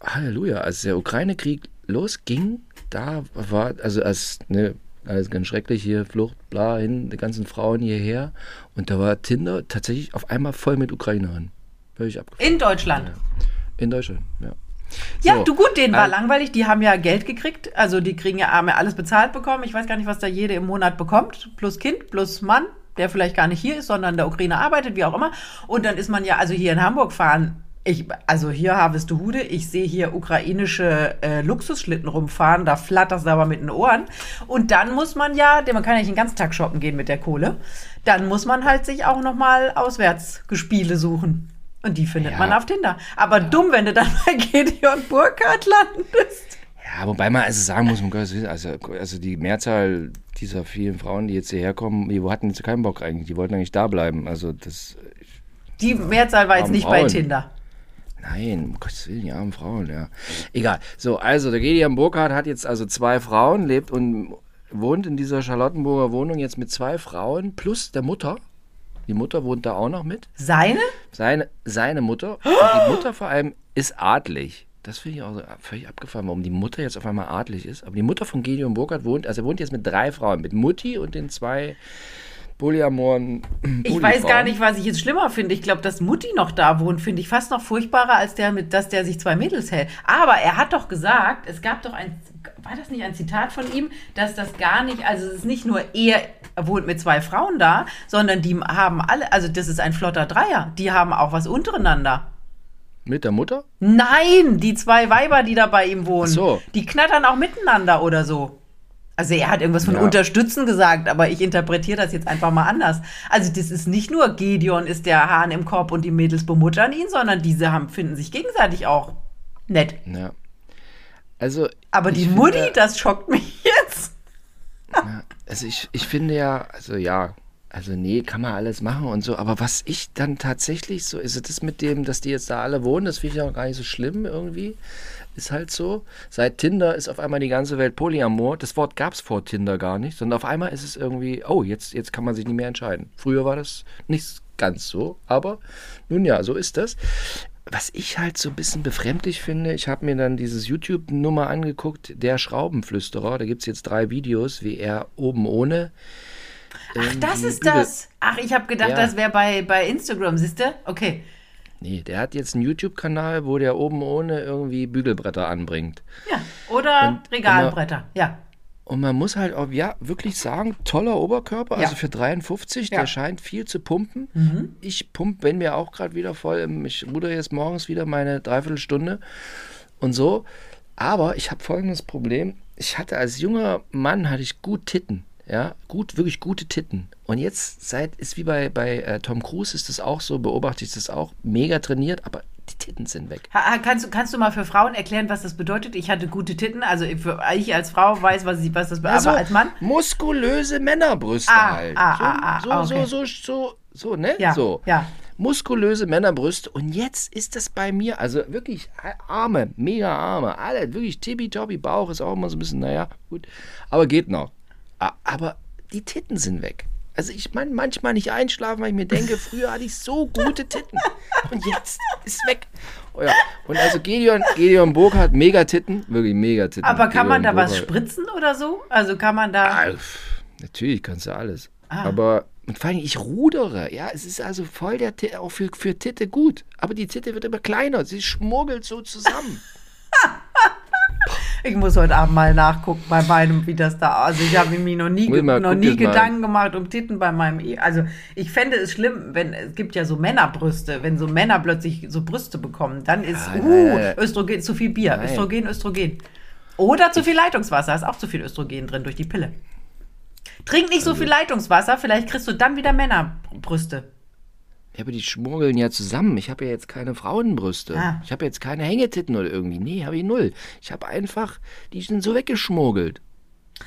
Halleluja, als der Ukraine-Krieg losging, da war, also als, ne, alles ganz schrecklich hier, Flucht, bla, hin, die ganzen Frauen hierher. Und da war Tinder tatsächlich auf einmal voll mit Ukrainerinnen. Völlig abgefahren. In Deutschland. In Deutschland, ja. Ja, So, du gut, denen war äh, langweilig, die haben ja Geld gekriegt, also die kriegen ja ja alles bezahlt bekommen. Ich weiß gar nicht, was da jede im Monat bekommt, plus Kind, plus Mann, der vielleicht gar nicht hier ist, sondern in der Ukraine arbeitet, wie auch immer. Und dann ist man ja, also hier in Hamburg fahren, ich, also hier Harvestehude, ich sehe hier ukrainische äh, Luxusschlitten rumfahren, da flattert es aber mit den Ohren. Und dann muss man ja, denn man kann ja nicht den ganzen Tag shoppen gehen mit der Kohle, dann muss man halt sich auch nochmal Auswärtsgespiele suchen. Und die findet Ja. man auf Tinder. Aber dumm, wenn du dann bei Gedeon Burkhardt landest. Ja, wobei man also sagen muss, also, also die Mehrzahl dieser vielen Frauen, die jetzt hierher kommen, die hatten jetzt keinen Bock eigentlich. Die wollten eigentlich da bleiben. Also das, Die Mehrzahl war jetzt nicht bei Frauen. Tinder. nein, um Gottes Willen, die armen Frauen, ja. Egal. So, also der Gideon Burkhardt hat jetzt also zwei Frauen, lebt und wohnt in dieser Charlottenburger Wohnung jetzt mit zwei Frauen plus der Mutter. Die Mutter wohnt da auch noch mit. Seine? Seine, seine Mutter, und die Mutter vor allem ist adlig. Das finde ich auch so völlig abgefahren, warum die Mutter jetzt auf einmal adlig ist. Aber die Mutter von Gideon Burkhardt wohnt, also er wohnt jetzt mit drei Frauen, mit Mutti und den zwei Polyamoren. Ich weiß gar nicht, was ich jetzt schlimmer finde. Ich glaube, dass Mutti noch da wohnt, finde ich fast noch furchtbarer, als der, mit, dass der sich zwei Mädels hält. Aber er hat doch gesagt, es gab doch ein, war das nicht ein Zitat von ihm, dass das gar nicht, also es ist nicht nur er wohnt mit zwei Frauen da, sondern die haben alle, also das ist ein flotter Dreier. Die haben auch was untereinander. Mit der Mutter? Nein, die zwei Weiber, die da bei ihm wohnen, Ach so. die knattern auch miteinander oder so. Also er hat irgendwas von Ja. unterstützen gesagt, aber ich interpretiere das jetzt einfach mal anders. Also das ist nicht nur Gideon ist der Hahn im Korb und die Mädels bemuttern ihn, sondern diese haben, finden sich gegenseitig auch nett. Ja. Also. Aber die ich Mutti, finde- das schockt mich jetzt. Also ich, ich finde ja, also ja, also nee, kann man alles machen und so, aber was ich dann tatsächlich so, ist das mit dem, dass die jetzt da alle wohnen, das finde ich auch gar nicht so schlimm irgendwie. Ist halt so. Seit Tinder ist auf einmal die ganze Welt Polyamor. Das Wort gab es vor Tinder gar nicht, sondern auf einmal ist es irgendwie, oh, jetzt, jetzt kann man sich nicht mehr entscheiden. Früher war das nicht ganz so, aber nun ja, so ist das. Was ich halt so ein bisschen befremdlich finde, ich habe mir dann dieses YouTube-Nummer angeguckt, der Schraubenflüsterer. Da gibt es jetzt drei Videos, wie er oben ohne. Ach, das irgendwie ist das. Ach, ich habe gedacht, Ja. das wäre bei, bei Instagram, siehst du? Okay. Nee, der hat jetzt einen YouTube-Kanal, wo der oben ohne irgendwie Bügelbretter anbringt. Ja. Oder Und Regalbretter. Ja. Und man muss halt auch, ja, wirklich sagen, toller Oberkörper, Ja. also für 53, Ja. der scheint viel zu pumpen. Ich pump, wenn mir auch gerade wieder voll, ich ruder jetzt morgens wieder meine Dreiviertelstunde und so. Aber ich habe folgendes Problem. Ich hatte als junger Mann, hatte ich gut Titten. Ja, gut, wirklich gute Titten. Und jetzt seit, ist wie bei, bei äh, Tom Cruise, ist das auch so, beobachte ich das auch, mega trainiert, aber die Titten sind weg. Ha, kannst, du- kannst du mal für Frauen erklären, was das bedeutet? Ich hatte gute Titten. Also für, ich als Frau weiß, was, ich, was das bedeutet. aber als Mann? muskulöse Männerbrüste Ah, halt. ah, so, ah, ah, so, ah, okay. so, so, so, so, ne? Ja, so. ja. Muskulöse Männerbrüste. Und jetzt ist das bei mir, also wirklich Arme, mega Arme, alle, wirklich tippitoppi, Bauch ist auch immer so ein bisschen, naja, gut. Aber geht noch. Aber die Titten sind weg. Also ich meine, manchmal nicht einschlafen, weil ich mir denke, früher hatte ich so gute Titten. Und jetzt ist weg. Oh ja. Und also Gideon, Gideon Burkhardt, mega Titten, wirklich mega Titten. Aber kann man da Gideon was Burkhardt. spritzen oder so? Also kann man da. Ah, natürlich kannst du alles. Ah. Aber und vor allem, ich rudere. Ja, es ist also voll der Ti- auch für, für Titte gut. Aber die Titte wird immer kleiner. Sie schmuggelt so zusammen. Ich muss heute Abend mal nachgucken bei meinem, wie das da. Also ich habe mir noch nie, ge- mal, noch nie jetzt mal. Gedanken gemacht um Titten bei meinem. E also ich fände es schlimm, wenn es gibt ja so Männerbrüste, wenn so Männer plötzlich so Brüste bekommen, dann ist nein, uh. Östrogen zu viel Bier, Nein. Östrogen, Östrogen. Oder zu viel Leitungswasser, ist auch zu viel Östrogen drin durch die Pille. Trink nicht so Also viel Leitungswasser, vielleicht kriegst du dann wieder Männerbrüste. Ja, aber die schmuggeln ja zusammen. Ich habe ja jetzt keine Frauenbrüste. Ah. Ich habe jetzt keine Hängetitten oder irgendwie. Nee, habe ich null. Ich habe einfach, die sind so weggeschmuggelt.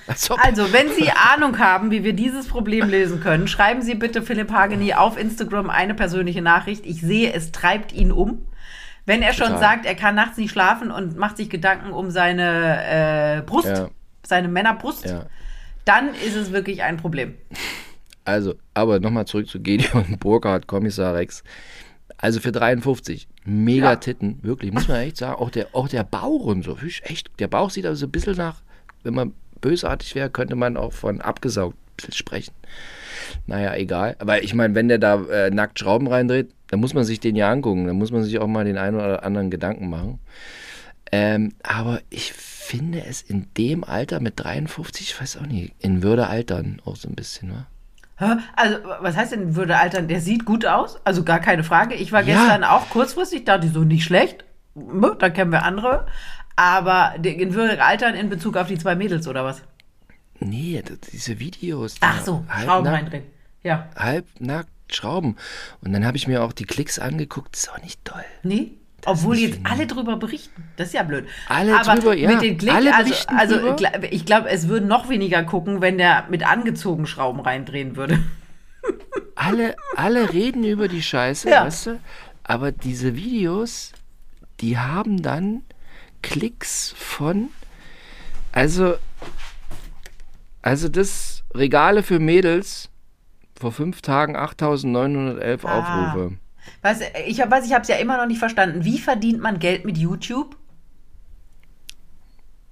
Also, wenn Sie Ahnung haben, wie wir dieses Problem lösen können, schreiben Sie bitte Philipp Hageni auf Instagram eine persönliche Nachricht. Ich sehe, es treibt ihn um. Wenn er schon Total. sagt, er kann nachts nicht schlafen und macht sich Gedanken um seine äh, Brust, Ja. seine Männerbrust, ja. dann ist es wirklich ein Problem. Also, aber nochmal zurück zu Gideon Burkhardt, Kommissar Rex. Also für 53, mega Ja. Titten, wirklich, muss man echt sagen. Auch der, auch der Bauch und so, echt. Der Bauch sieht also ein bisschen nach, wenn man bösartig wäre, könnte man auch von abgesaugt sprechen. Naja, egal. Aber ich meine, wenn der da äh, nackt Schrauben reindreht, dann muss man sich den ja angucken. Dann muss man sich auch mal den einen oder anderen Gedanken machen. Ähm, aber ich finde es in dem Alter mit 53, ich weiß auch nicht, in Würde altern auch so ein bisschen, wa? Also, was heißt denn, würde altern? Der sieht gut aus, also gar keine Frage. Ich war Ja. gestern auch kurzfristig, dachte ich so, nicht schlecht. Hm, Da kennen wir andere. Aber in würde altern in Bezug auf die zwei Mädels oder was? Nee, diese Videos. Ach da so, halb Schrauben nackt- reindrehen. Ja. Halbnackt Schrauben. Und dann habe ich mir auch die Klicks angeguckt. Das ist auch nicht toll. Nee? Obwohl jetzt alle drüber berichten. Das ist ja blöd. Alle Aber drüber, ja. Mit den Klick, Alle also, berichten also drüber. ich glaube, es würden noch weniger gucken, wenn der mit angezogenen Schrauben reindrehen würde. alle, alle reden über die Scheiße, Ja. weißt du? Aber diese Videos, die haben dann Klicks von, also, also das Regale für Mädels vor fünf Tagen 8.911 Ah. Aufrufe. Was, ich habe ich es ja immer noch nicht verstanden. Wie verdient man Geld mit YouTube?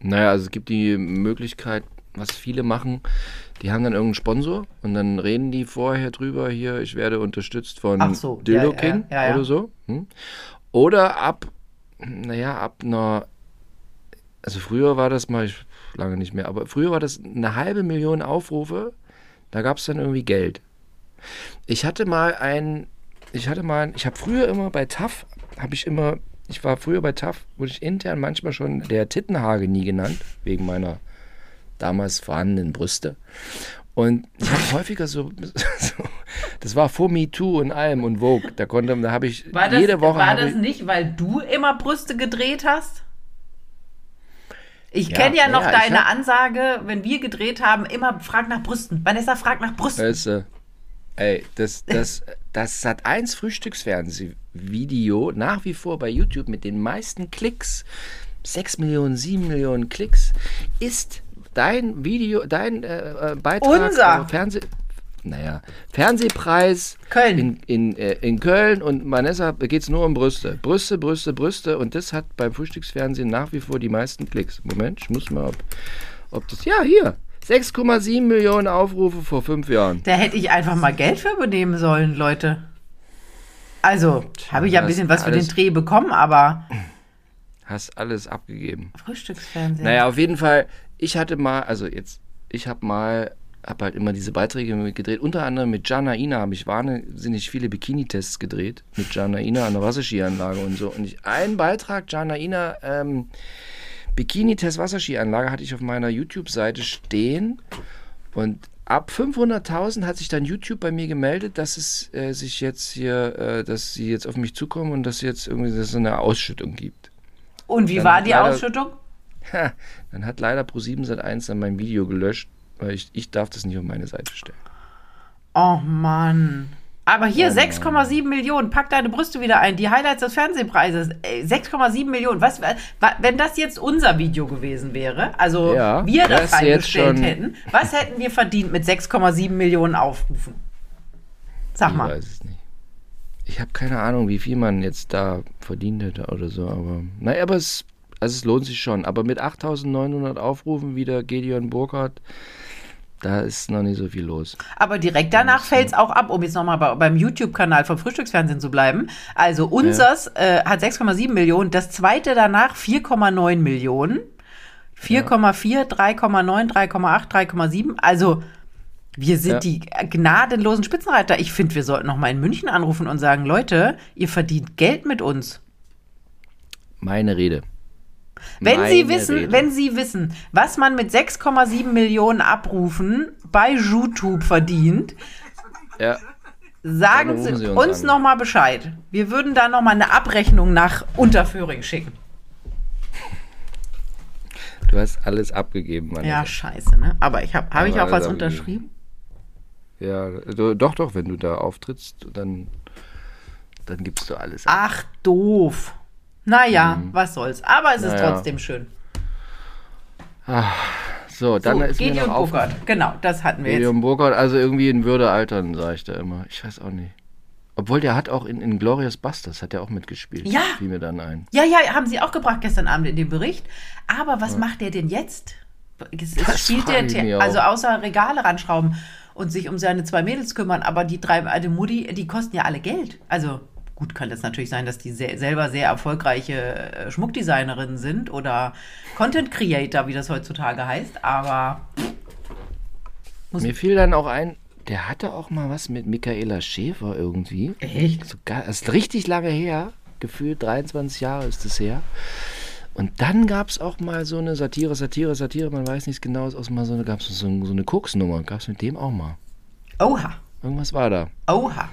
Naja, also es gibt die Möglichkeit, was viele machen, die haben dann irgendeinen Sponsor und dann reden die vorher drüber, hier, ich werde unterstützt von so, Dildo ja, King ja, ja. oder so. Hm? Oder ab, naja, ab einer, also früher war das mal, ich, lange nicht mehr, aber früher war das eine halbe Million Aufrufe, da gab es dann irgendwie Geld. Ich hatte mal ein, ich hatte mal, ich habe früher immer bei TAF, habe ich immer, ich war früher bei TAF, wurde ich intern manchmal schon der Tittenhage nie genannt, wegen meiner damals vorhandenen Brüste. Und ich habe häufiger so, so, das war vor MeToo und allem und Vogue, da konnte, da habe ich War das, jede Woche war das ich, nicht, weil du immer Brüste gedreht hast? Ich Ja, kenne ja noch ja, deine hab- Ansage, wenn wir gedreht haben, immer frag nach Brüsten. Vanessa fragt nach Brüsten. Weißt du, ey, das, das, das Sat 1 Frühstücksfernsehvideo nach wie vor bei YouTube mit den meisten Klicks, 6 Millionen, 7 Millionen Klicks, ist dein Video, dein äh, äh, Beitrag, Unser. Fernseh, naja, Fernsehpreis Köln. in, in, äh, in Köln und Vanessa geht es nur um Brüste. Brüste, Brüste, Brüste und das hat beim Frühstücksfernsehen nach wie vor die meisten Klicks. Moment, ich muss mal, ob, ob das, ja, hier, 6,7 Millionen Aufrufe vor fünf Jahren. Da hätte ich einfach mal Geld für übernehmen sollen, Leute. Also, habe ich ja ein bisschen was für den Dreh bekommen, aber Hast alles abgegeben. Frühstücksfernsehen. Naja, auf jeden Fall, ich hatte mal, also jetzt, ich habe mal, habe halt immer diese Beiträge mit gedreht. Unter anderem mit Jana Ina habe ich wahnsinnig viele Bikini-Tests gedreht. Mit Jana Ina an der Wasserskianlage und so. Und ich, einen Beitrag, Jana Ina, ähm, Bikini-Test Wasserskianlage, hatte ich auf meiner YouTube-Seite stehen. Und ab 500.000 hat sich dann YouTube bei mir gemeldet, dass es äh, sich jetzt hier, äh, dass sie jetzt auf mich zukommen und dass jetzt irgendwie dass es eine Ausschüttung gibt. Und wie Dann war die leider- Ausschüttung? Ha, dann hat leider Pro7 Sat1 dann mein Video gelöscht, weil ich, ich darf das nicht auf meine Seite stellen. Oh Mann. Aber hier Oh 6,7 Millionen. Pack deine Brüste wieder ein. Die Highlights des Fernsehpreises. Ey, 6,7 Millionen. Was, wa- wenn das jetzt unser Video gewesen wäre, also Ja, wir das das reingestellt hätten, was hätten wir verdient mit 6,7 Millionen Aufrufen? Sag Ich mal. weiß es nicht. Ich habe keine Ahnung, wie viel man jetzt da verdient hätte oder so, aber naja, aber es, also es lohnt sich schon. Aber mit 8.900 Aufrufen wieder Gedeon Burkhardt, da ist noch nicht so viel los. Aber direkt danach fällt es auch ab, um jetzt nochmal bei, beim YouTube-Kanal vom Frühstücksfernsehen zu bleiben. Also unseres äh, hat 6,7 Millionen, das zweite danach 4,9 Millionen. 4,4, 3,9, 3,8, 3,7. Also wir sind Ja. die gnadenlosen Spitzenreiter. Ich finde, wir sollten noch mal in München anrufen und sagen, Leute, ihr verdient Geld mit uns. Meine Rede. Wenn Meine Sie wissen, Rede. wenn Sie wissen, was man mit 6,7 Millionen Abrufen bei YouTube verdient, Ja, Sagen Sie uns, uns an. noch mal Bescheid. Wir würden da noch mal eine Abrechnung nach Unterföhring schicken. du hast alles abgegeben, Mann. Ja, scheiße, ne? Aber ich habe habe ich auch was unterschrieben? ja doch, doch, wenn du da auftrittst, dann, dann gibst du alles ab. Ach, doof. Naja, was soll's. Aber es ist Mhm. Naja. trotzdem schön. So, dann so, ist mir Gideon noch auf, Burkhardt. Genau, das hatten wir jetzt. Gideon Burkhardt, also irgendwie in Würde altern, sage ich da immer. Ich weiß auch nicht. Obwohl der hat auch in, in Glorious Busters, hat er auch mitgespielt. Ja. Fiel mir dann ein. Ja, ja, haben Sie auch gebracht gestern Abend in dem Bericht. Aber was macht der denn jetzt? Es, es spielt der, also außer Regale ranschrauben und sich um seine zwei Mädels kümmern, aber die drei alte Mutti, die kosten ja alle Geld. Also gut, kann das natürlich sein, dass die se selber sehr erfolgreiche äh, Schmuckdesignerinnen sind oder Content Creator, wie das heutzutage heißt, aber Mir fiel dann auch ein, der hatte auch mal was mit Michaela Schäfer irgendwie. echt? Sogar, das ist richtig lange her. Gefühlt 23 Jahre ist es her. Und dann gab es auch mal so eine Satire, Satire, Satire, man weiß nichts genau, aus mal so eine, gab es so, so eine Koksnummer, gab es mit dem auch mal. Oha, Irgendwas war da. oha.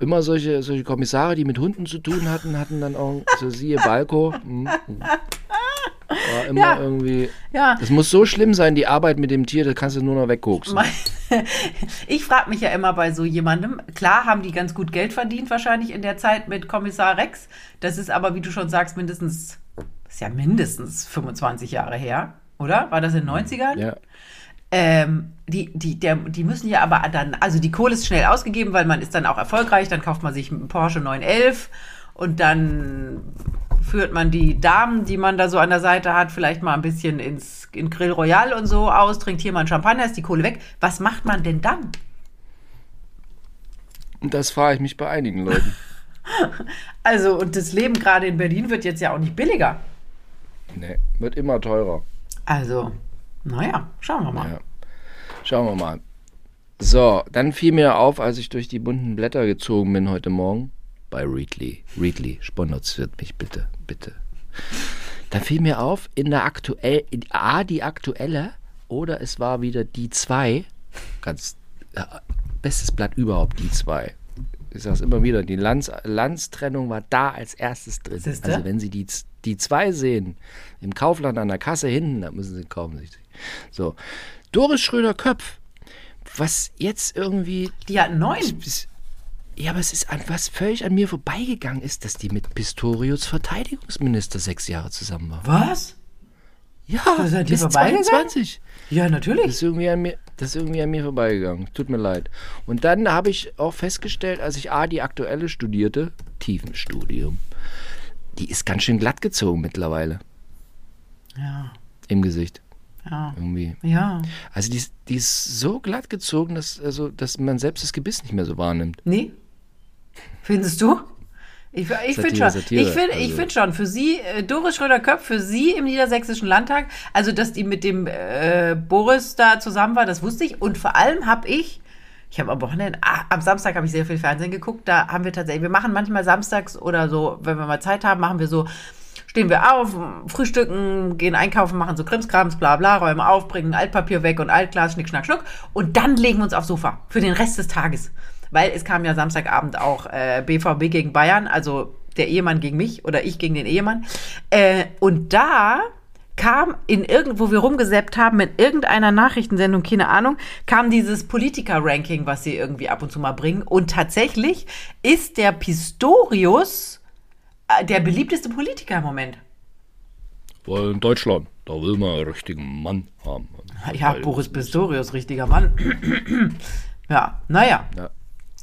Immer solche, solche Kommissare, die mit Hunden zu tun hatten, hatten dann auch, so siehe Balko. hm, hm. War immer Ja. irgendwie. Ja. Das muss so schlimm sein, die Arbeit mit dem Tier, da kannst du nur noch weggucken. Ich frage mich ja immer bei so jemandem, klar haben die ganz gut Geld verdient wahrscheinlich in der Zeit mit Kommissar Rex. Das ist aber, wie du schon sagst, mindestens, das ist ja mindestens 25 Jahre her, oder? War das in den 90ern? Ja. Ähm, die, die, der, die müssen ja aber dann, also die Kohle ist schnell ausgegeben, weil man ist dann auch erfolgreich, dann kauft man sich einen Porsche 911 und dann führt man die Damen, die man da so an der Seite hat, vielleicht mal ein bisschen ins in Grill Royal und so aus, trinkt hier mal einen Champagner, ist die Kohle weg. Was macht man denn dann? Und das frage ich mich bei einigen Leuten. Also, und das Leben gerade in Berlin wird jetzt ja auch nicht billiger. nee, wird immer teurer. Also, naja, schauen wir mal. Ja. Schauen wir mal. So, dann fiel mir auf, als ich durch die bunten Blätter gezogen bin heute Morgen, bei Readly. Readly, sponsert mich bitte, bitte. Da fiel mir auf, in der aktuell, in A, die aktuelle, oder es war wieder die 2, ganz, äh, bestes Blatt überhaupt, die 2. Ich sage es immer wieder, die Landstrennung war da als erstes drin. Siehste? Also wenn Sie die, die 2 sehen, im Kaufland an der Kasse hinten, dann müssen Sie kaufen. sich. So, Doris Schröder-Köpf, was jetzt irgendwie Die hatten neun. Ja, aber es ist an was völlig an mir vorbeigegangen ist, dass die mit Pistorius Verteidigungsminister sechs Jahre zusammen war. Was? Ja, Das ist an dir bis vorbeigegangen? 22. Ja, Das natürlich. ist, irgendwie an mir, das ist irgendwie an mir vorbeigegangen. Tut mir leid. Und dann habe ich auch festgestellt, als ich A, die aktuelle studierte, Tiefenstudium, die ist ganz schön glatt gezogen mittlerweile Ja, im Gesicht. Ja, Irgendwie. ja. Also die, ist- die ist so glatt gezogen, dass, also, dass man selbst das Gebiss nicht mehr so wahrnimmt. Nee? Findest du? Ich, ich finde schon, Satire, ich finde also- ich find schon, für Sie, äh, Doris Schröder-Köpf, für Sie im Niedersächsischen Landtag, also dass die mit dem äh, Boris da zusammen war, das wusste ich. Und vor allem habe ich, ich habe am Wochenende, ah, am Samstag habe ich sehr viel Fernsehen geguckt, da haben wir tatsächlich, wir machen manchmal samstags oder so, wenn wir mal Zeit haben, machen wir so, stehen wir auf, frühstücken, gehen einkaufen, machen so Krimskrams, bla bla, räumen auf, bringen Altpapier weg und Altglas, schnick, schnack, schnuck. Und dann legen wir uns aufs Sofa für den Rest des Tages. Weil es kam ja Samstagabend auch äh, BVB gegen Bayern, also der Ehemann gegen mich oder ich gegen den Ehemann. Äh, und da kam in irgendwo wir rumgesäppt haben mit irgendeiner Nachrichtensendung, keine Ahnung, kam dieses Politiker-Ranking, was sie irgendwie ab und zu mal bringen. Und tatsächlich ist der Pistorius der beliebteste Politiker im Moment. Weil in Deutschland, da will man einen richtigen Mann haben. Ja, Boris Pistorius, richtiger Mann. ja, naja. Ja.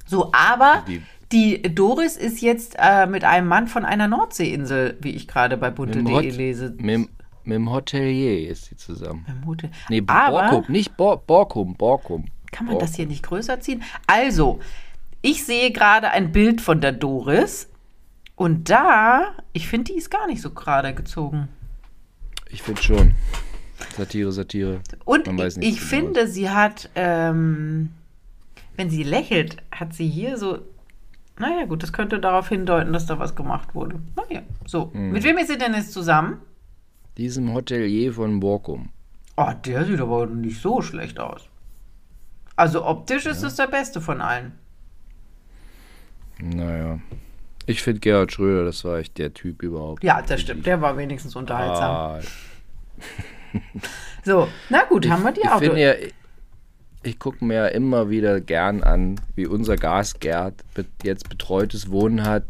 So, aber Die- die Doris ist jetzt äh, mit einem Mann von einer Nordseeinsel, wie ich gerade bei Mit dem, bunte.de lese. mit, dem- mit dem Hotelier ist sie zusammen. Vermute. Nee, aber Borkum, nicht Bor Borkum, Borkum. kann man das hier nicht größer ziehen? Also, ich sehe gerade ein Bild von der Doris und da, ich finde, die ist gar nicht so gerade gezogen. Ich finde schon. Satire, Satire. Und Man weiß ich, nicht ich genau. finde, sie hat, ähm, wenn sie lächelt, hat sie hier so. Naja, gut, das könnte darauf hindeuten, dass da was gemacht wurde. Naja, so. Hm. Mit wem ist sie denn jetzt zusammen? Diesem Hotelier von Borkum. Oh, der sieht aber nicht so schlecht aus. Also optisch ist es der beste von allen. Naja. Ich finde Gerhard Schröder, das war echt der Typ überhaupt. Ja, das stimmt. Der war wenigstens unterhaltsam. Ah, So, na gut, haben wir die ich auch. finde ja, ich gucke mir ja immer wieder gern an, wie unser Gasgerd jetzt betreutes Wohnen hat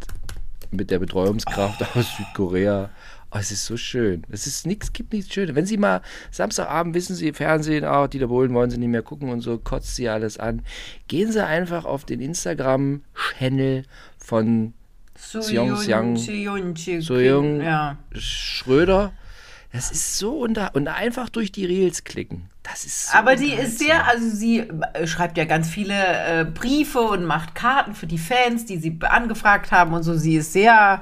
mit der Betreuungskraft Oh. aus Südkorea. Oh, es ist so schön. Es ist nichts, gibt nichts Schönes. Wenn Sie mal Samstagabend wissen Sie, Fernsehen, ah, Dieter Bohlen wollen Sie nicht mehr gucken und so, kotzt Sie alles an. Gehen Sie einfach auf den Instagram-Channel von Seong Siang- Soyoung- Ja. Schröder. Das ist so unter und einfach durch die Reels klicken. Das ist so Aber die ist sehr, also sie äh, schreibt ja ganz viele äh, Briefe und macht Karten für die Fans, die sie angefragt haben und so. Sie ist sehr,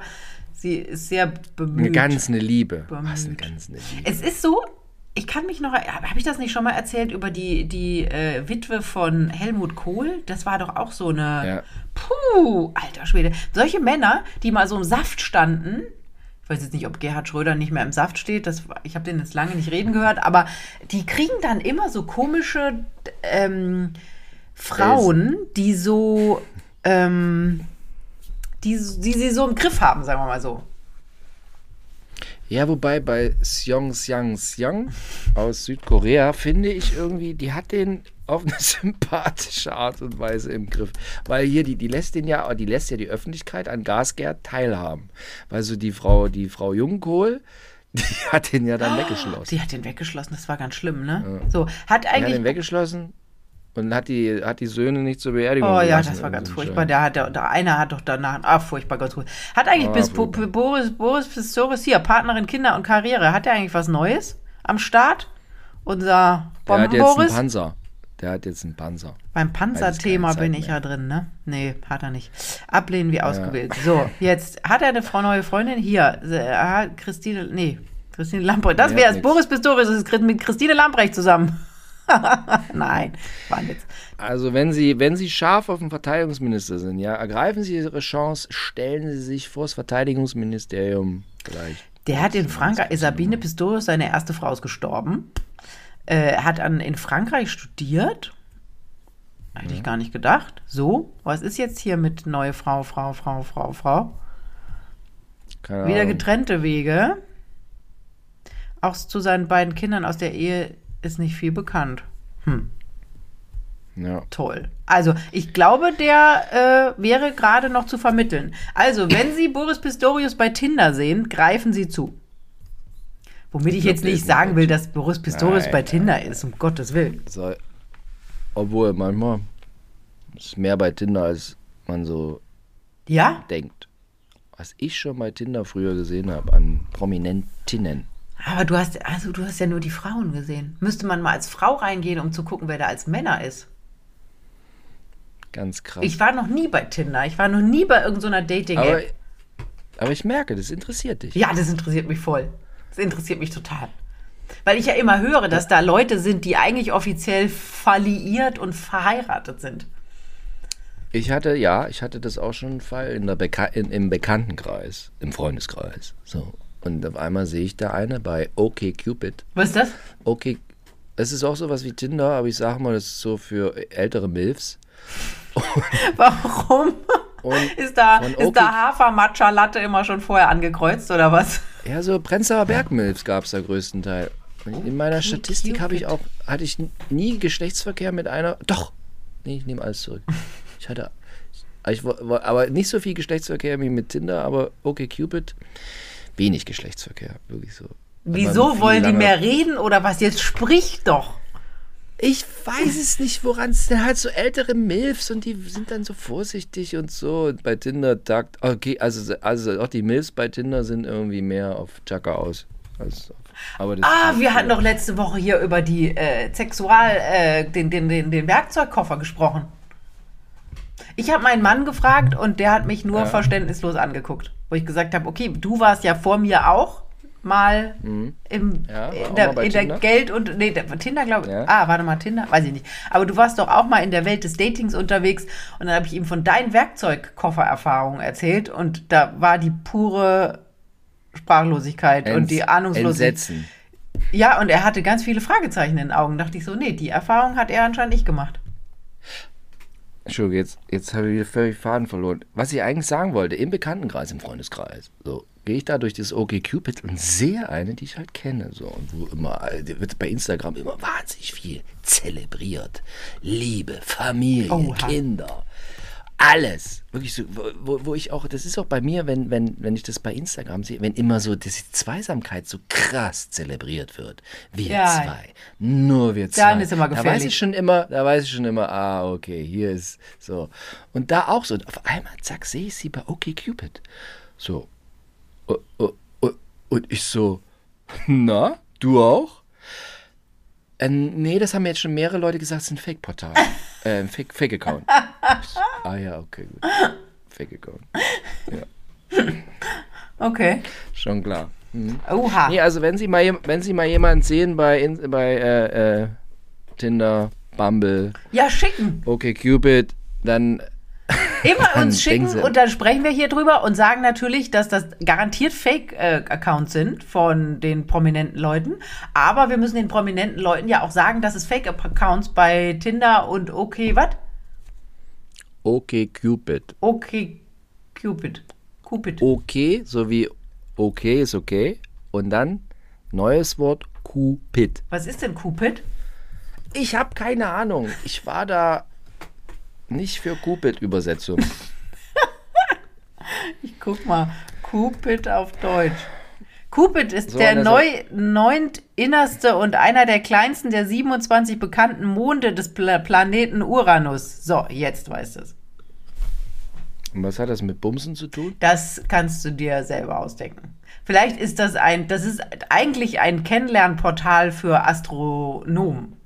sie ist sehr bemüht. Eine ganz eine Liebe. Bemüht. Was eine ganz eine Liebe. Es ist so, ich kann mich noch, habe ich das nicht schon mal erzählt über die, die äh, Witwe von Helmut Kohl? Das war doch auch so eine, Ja. puh, alter Schwede. Solche Männer, die mal so im Saft standen, ich weiß jetzt nicht, ob Gerhard Schröder nicht mehr im Saft steht, das, ich habe den jetzt lange nicht reden gehört, aber die kriegen dann immer so komische ähm, Frauen, die so, ähm, die, die sie so im Griff haben, sagen wir mal so. Ja, wobei bei Seong Seong Seong aus Südkorea finde ich irgendwie, die hat den auf eine sympathische Art und Weise im Griff. Weil hier, die, die lässt den ja, die lässt ja die Öffentlichkeit an Gasgerd teilhaben. Weil so die Frau, die Frau Jungkohl, die hat den ja dann weggeschlossen. Die hat den weggeschlossen, das war ganz schlimm, ne? So, hat Die hat eigentlich. den weggeschlossen und hat die, hat die Söhne nicht zur Beerdigung Oh ja, das war ganz so furchtbar. Der hat, der, der eine hat doch danach, ah, furchtbar, ganz gut. Hat eigentlich Ah, bis furchtbar. Boris, Boris Pistorius hier, Partnerin, Kinder und Karriere, hat er eigentlich was Neues am Start? Unser Der hat jetzt einen? Panzer. Der hat jetzt einen Panzer. Beim Panzerthema bin ich mehr. ja drin, ne? Nee, hat er nicht. Ablehnen wie ausgewählt. So, jetzt hat er eine Frau, neue Freundin. Hier, äh, hat Christine, nee, Christine Lamprecht. Das wäre es. Boris Pistorius ist mit Christine Lamprecht zusammen. Nein, war Witz. Also wenn Sie, wenn Sie scharf auf den Verteidigungsminister sind, ja, ergreifen Sie Ihre Chance, stellen Sie sich vor das Verteidigungsministerium gleich. Der hat in Frankreich, Sabine Pistorius, seine erste Frau ist gestorben. Äh, hat an, in Frankreich studiert. Hätte ich gar nicht gedacht. So, was ist jetzt hier mit neue Frau, Frau, Frau, Frau, Frau? Keine Wieder Ahnung. getrennte Wege. Auch zu seinen beiden Kindern aus der Ehe ist nicht viel bekannt. Ja. Toll. Also, ich glaube, der äh, wäre gerade noch zu vermitteln. Also, wenn Sie Boris Pistorius bei Tinder sehen, greifen Sie zu. Womit ich, glaub, jetzt nicht sagen will, dass Boris Pistorius Nein, bei nein, Tinder ist, um Gottes Willen. So, obwohl manchmal ist mehr bei Tinder, als man so Ja? denkt. Was ich schon bei Tinder früher gesehen habe an Prominentinnen. Aber du hast, also du hast ja nur die Frauen gesehen. Müsste man mal als Frau reingehen, um zu gucken, wer da als Männer ist. Ganz krass. Ich war noch nie bei Tinder. Ich war noch nie bei irgendeiner aber, Dating-App. aber ich merke, das interessiert dich. Ja, das interessiert mich voll. Das interessiert mich total. Weil ich ja immer höre, dass da Leute sind, die eigentlich offiziell verliiert und verheiratet sind. Ich hatte, ja, ich hatte das auch schon einen Fall in der Beka in, im Bekanntenkreis, im Freundeskreis. So. Und auf einmal sehe ich da eine bei OkCupid. Was ist das? Okay, es ist auch sowas wie Tinder, aber ich sage mal, das ist so für ältere Milfs. Warum? Und Ist da, ist okay- da Hafer-Matcha-Latte immer schon vorher angekreuzt oder was? Ja, so Prenzlauer Berg-Milfs gab es da größtenteils. Und In meiner Statistik habe ich auch, hatte ich nie Geschlechtsverkehr mit einer. Doch! Nee, ich nehme alles zurück. Ich hatte. Ich, aber nicht so viel Geschlechtsverkehr wie mit Tinder, aber okay, Cupid, wenig Geschlechtsverkehr, wirklich so. Wieso wollen die mehr reden oder was? Jetzt sprich doch. Ich weiß es nicht, woran es denn halt so ältere Milfs und die sind dann so vorsichtig und so. Und bei Tinder tagt, okay, also, also auch die Milfs bei Tinder sind irgendwie mehr auf Chaka aus. Als auf, aber das Ah, wir hatten doch letzte Woche hier über die äh, Sexual, äh, den, den, den, den Werkzeugkoffer gesprochen. Ich habe meinen Mann gefragt und der hat mich nur Ja. verständnislos angeguckt. Wo ich gesagt habe, okay, du warst ja vor mir auch mal im, Mhm. Ja, war in, der, mal in der? Geld- und, nee, der, Tinder glaube ich. Ja. Ah, warte mal, Tinder? Weiß ich nicht. Aber du warst doch auch mal in der Welt des Datings unterwegs und dann habe ich ihm von deinen Werkzeugkoffererfahrungen erzählt und da war die pure Sprachlosigkeit und die Ents- Ahnungslosigkeit. Entsetzen. Ja, und er hatte ganz viele Fragezeichen in den Augen. Dachte ich so, nee, die Erfahrung hat er anscheinend nicht gemacht. Entschuldigung, jetzt, jetzt habe ich wieder völlig Faden verloren. Was ich eigentlich sagen wollte, im Bekanntenkreis, im Freundeskreis, so, gehe ich da durch das OkCupid und sehe eine, die ich halt kenne. So, und wo immer, wird bei Instagram immer wahnsinnig viel zelebriert. Liebe, Familie, Oha. Kinder. Alles. Wirklich so, wo- wo, ich auch, das ist auch bei mir, wenn, wenn, wenn ich das bei Instagram sehe, wenn immer so diese Zweisamkeit so krass zelebriert wird. Wir Ja. zwei. Nur wir zwei. Dann ist immer Da weiß gefährlich. ich schon immer, da weiß ich schon immer, ah, okay, hier ist so. Und da auch so. Und auf einmal, zack, sehe ich sie bei OkCupid. So. Oh, oh, oh, Und ich so, na, du auch? Äh, nee, das haben mir jetzt schon mehrere Leute gesagt, es ist ein Fake-Portal. äh, Fake- Fake-Account. Ah ja, okay, gut. Fake-Account. Okay. Schon klar. Mhm. Oha. Nee, also wenn Sie mal, wenn Sie mal jemanden sehen bei, bei äh, äh, Tinder, Bumble, Ja, schicken. OkCupid, dann Immer uns schicken Sie- und dann sprechen wir hier drüber und sagen natürlich, dass das garantiert Fake-Accounts sind von den prominenten Leuten. Aber wir müssen den prominenten Leuten ja auch sagen, dass es Fake-Accounts bei Tinder und okay, was? OkCupid. Okay, Cupid. Cupid. Okay, so wie okay ist okay. Und dann neues Wort Cupid. Was ist denn Cupid? Ich habe keine Ahnung. Ich war da nicht für Cupid-Übersetzung. Ich guck mal. Cupid auf Deutsch. Cupid ist So, der er neu, neuntinnerste und einer der kleinsten der 27 bekannten Monde des Pla Planeten Uranus. So, jetzt weißt du es. Und was hat das mit Bumsen zu tun? Das kannst du dir selber ausdenken. Vielleicht ist das ein, das ist eigentlich ein Kennenlernportal für Astronomen.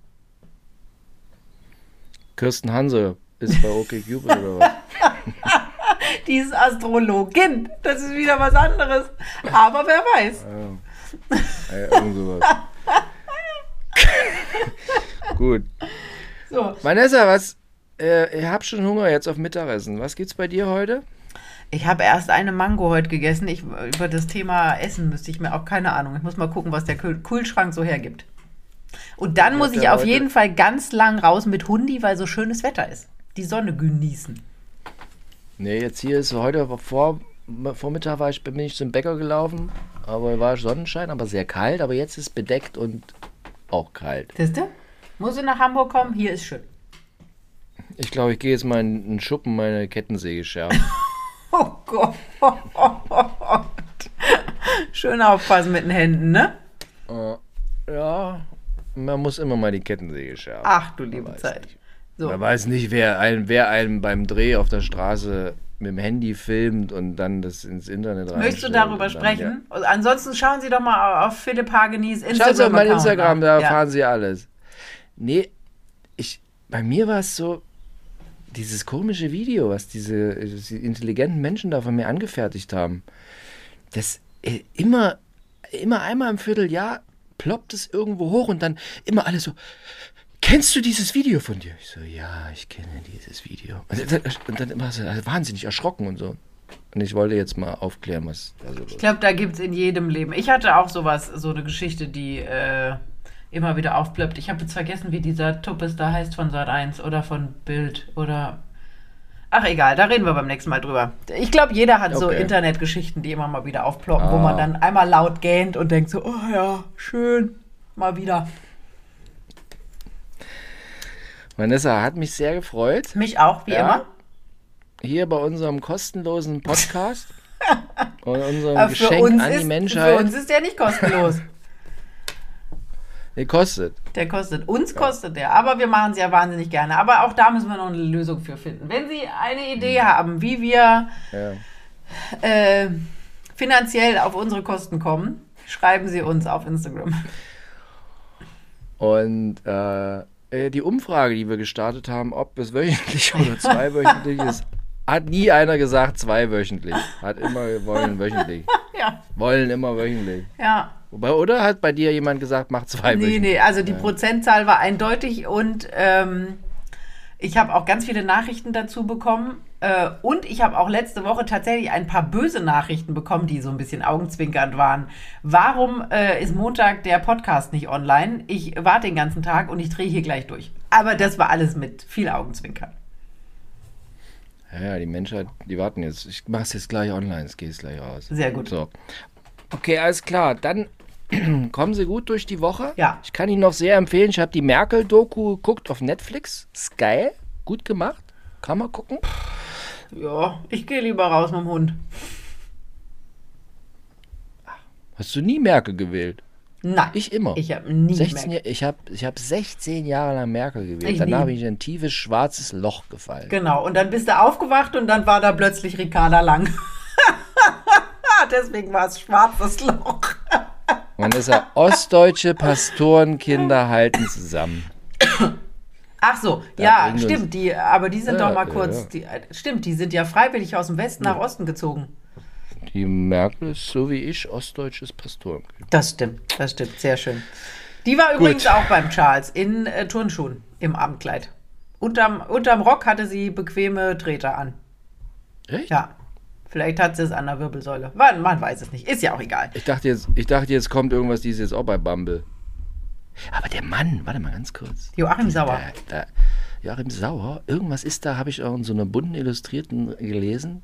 Kirsten Hanse ist bei OkCupid oder was? Die ist Astrologin. Das ist wieder was anderes. Aber wer weiß. Ja, irgend sowas. Gut. So. Vanessa, was? Äh, ich hab schon Hunger jetzt auf Mittagessen. Was gibt's bei dir heute? Ich habe erst eine Mango heute gegessen. Ich, über das Thema Essen müsste ich mir auch keine Ahnung. Ich muss mal gucken, was der Kühl Kühlschrank so hergibt. Und dann muss ich ja auf heute- jeden Fall ganz lang raus mit Hundi, weil so schönes Wetter ist. Die Sonne genießen. Nee, jetzt hier ist heute vor Vormittag war ich, bin ich zum Bäcker gelaufen, aber war Sonnenschein, aber sehr kalt. Aber jetzt ist bedeckt und auch kalt. Siehst du? Muss ich nach Hamburg kommen? Hier ist schön. Ich glaube, ich gehe jetzt mal in den Schuppen meine Kettensäge schärfen. Oh Gott. Schön aufpassen mit den Händen, ne? ja, man muss immer mal die Kettensäge schärfen. Ach du liebe Zeit. nicht. So. Man weiß nicht, wer einen, wer einen beim Dreh auf der Straße mit dem Handy filmt und dann das ins Internet rein. Möchtest du darüber sprechen? Also Ansonsten schauen Sie doch mal auf Philipp Hagenis Schaut auf Instagram. mein Instagram, da ja. erfahren Sie alles. Nee, ich, bei mir war es so, dieses komische Video, was diese, diese intelligenten Menschen da von mir angefertigt haben, das äh, immer, immer einmal im Vierteljahr ploppt es irgendwo hoch und dann immer alle so, kennst du dieses Video von dir? Ich so, ja, ich kenne dieses Video. Und dann, und dann immer so also wahnsinnig erschrocken und so. Und ich wollte jetzt mal aufklären, was da so los Ich glaube, da gibt es in jedem Leben. Ich hatte auch sowas, so eine Geschichte, die äh, immer wieder aufplöppt. Ich habe jetzt vergessen, wie dieser Tuppes da heißt von Sat 1 oder von Bild oder. Ach egal, da reden wir beim nächsten Mal drüber. Ich glaube, jeder hat so Okay. Internetgeschichten, die immer mal wieder aufploppen, wo Ah. man dann einmal laut gähnt und denkt so, oh ja, schön, mal wieder. Vanessa, hat mich sehr gefreut. Mich auch, wie Ja? immer. hier bei unserem kostenlosen Podcast und unserem Aber für Geschenk uns, an die ist, für Menschheit. uns ist der nicht kostenlos. Nee, kostet. Der kostet. Uns kostet der. Aber wir machen es ja wahnsinnig gerne. Aber auch da müssen wir noch eine Lösung für finden. Wenn Sie eine Idee haben, wie wir Ja. äh, finanziell auf unsere Kosten kommen, schreiben Sie uns auf Instagram. Und äh, äh, die Umfrage, die wir gestartet haben, ob es wöchentlich oder zweiwöchentlich ist, hat nie einer gesagt zweiwöchentlich. Hat immer wollen wöchentlich. Ja, Wollen immer wöchentlich. ja. Wobei, oder hat bei dir jemand gesagt, mach Nee, zweiwöchentlich? nee, also die Prozentzahl war eindeutig und ähm, ich habe auch ganz viele Nachrichten dazu bekommen. Äh, und ich habe auch letzte Woche tatsächlich ein paar böse Nachrichten bekommen, die so ein bisschen augenzwinkernd waren. Warum äh, ist Montag der Podcast nicht online? Ich warte den ganzen Tag und ich drehe hier gleich durch. Aber das war alles mit viel Augenzwinkern. Ja, die Menschheit, die warten jetzt. Ich mach's jetzt gleich online, es geht gleich raus. Sehr gut. So. Okay, alles klar. Dann kommen Sie gut durch die Woche. Ja. Ich kann Ihnen noch sehr empfehlen. Ich habe die Merkel-Doku geguckt auf Netflix. Ist geil. Gut gemacht. Kann man gucken. Ja, ich gehe lieber raus mit dem Hund. Hast du nie Merkel gewählt? Nein. Ich immer. Ich habe nie 16, mehr. Jahr- ich habe ich hab 16 Jahre lang Merkel gewählt. Ich Danach nie. bin ich in ein tiefes schwarzes Loch gefallen. Genau, und dann bist du aufgewacht und dann war da plötzlich Ricarda Lang. Deswegen war es schwarzes Loch. Man ist ja ostdeutsche Pastorenkinder halten zusammen. Ach so, Da ja, stimmt, die, aber die sind Ja, doch mal ja, kurz, ja. Die, äh, stimmt, die sind ja freiwillig aus dem Westen nach Osten gezogen. Die Merkel ist so wie ich ostdeutsches Pastorenkind. Das stimmt, das stimmt, sehr schön. Die war übrigens auch beim Charles in äh, Turnschuhen im Abendkleid. Unterm, unterm Rock hatte sie bequeme Treter an. Echt? Ja, vielleicht hat sie es an der Wirbelsäule. Man, man weiß es nicht, ist ja auch egal. Ich dachte jetzt, ich dachte jetzt kommt irgendwas, die ist jetzt auch bei Bumble. Aber der Mann, warte mal ganz kurz. Joachim Sauer. Da, da, Joachim Sauer, irgendwas ist da, habe ich auch in so einer bunten Illustrierten gelesen.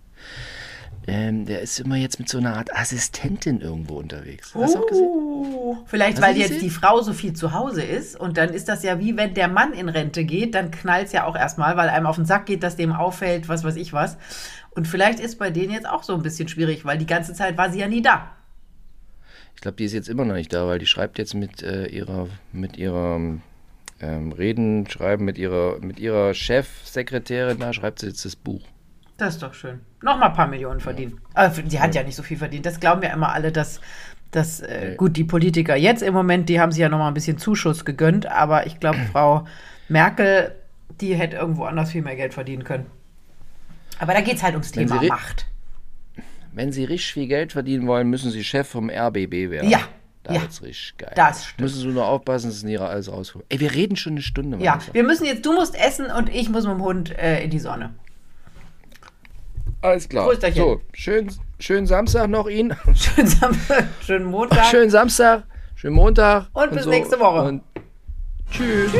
ähm, der ist immer jetzt mit so einer Art Assistentin irgendwo unterwegs. Hast du auch gesehen? Oh, vielleicht Hast weil jetzt gesehen? die Frau so viel zu Hause ist und dann ist das ja wie wenn der Mann in Rente geht, dann knallt es ja auch erstmal, weil einem auf den Sack geht, dass dem auffällt, was weiß ich was. Und vielleicht ist bei denen jetzt auch so ein bisschen schwierig, weil die ganze Zeit war sie ja nie da. Ich glaube, die ist jetzt immer noch nicht da, weil die schreibt jetzt mit äh, ihrer, mit ihrer ähm, Reden, schreiben mit ihrer, mit ihrer Chefsekretärin, da schreibt sie jetzt das Buch. Das ist doch schön. Nochmal ein paar Millionen verdienen. Äh, die hat ja nicht so viel verdient. Das glauben ja immer alle, dass, dass äh, gut, die Politiker jetzt im Moment, die haben sich ja nochmal ein bisschen Zuschuss gegönnt, aber ich glaube, Frau Merkel, die hätte irgendwo anders viel mehr Geld verdienen können. Aber da geht es halt ums Wenn Thema Macht. Wenn sie richtig viel Geld verdienen wollen, müssen sie Chef vom RBB werden. Ja, Da ja. wird's richtig geil. Das stimmt. Müssen sie nur aufpassen, dass nicht alles rausholen. Ey, wir reden schon eine Stunde. Ja, Vanessa. wir müssen jetzt, du musst essen und ich muss mit dem Hund äh, in die Sonne. Alles klar. Prösterchen. So, schön, schönen Samstag noch Ihnen. Schönen Samstag, schönen Montag. Schönen Samstag, schönen Montag. Und bis nächste Woche. Und tschüss.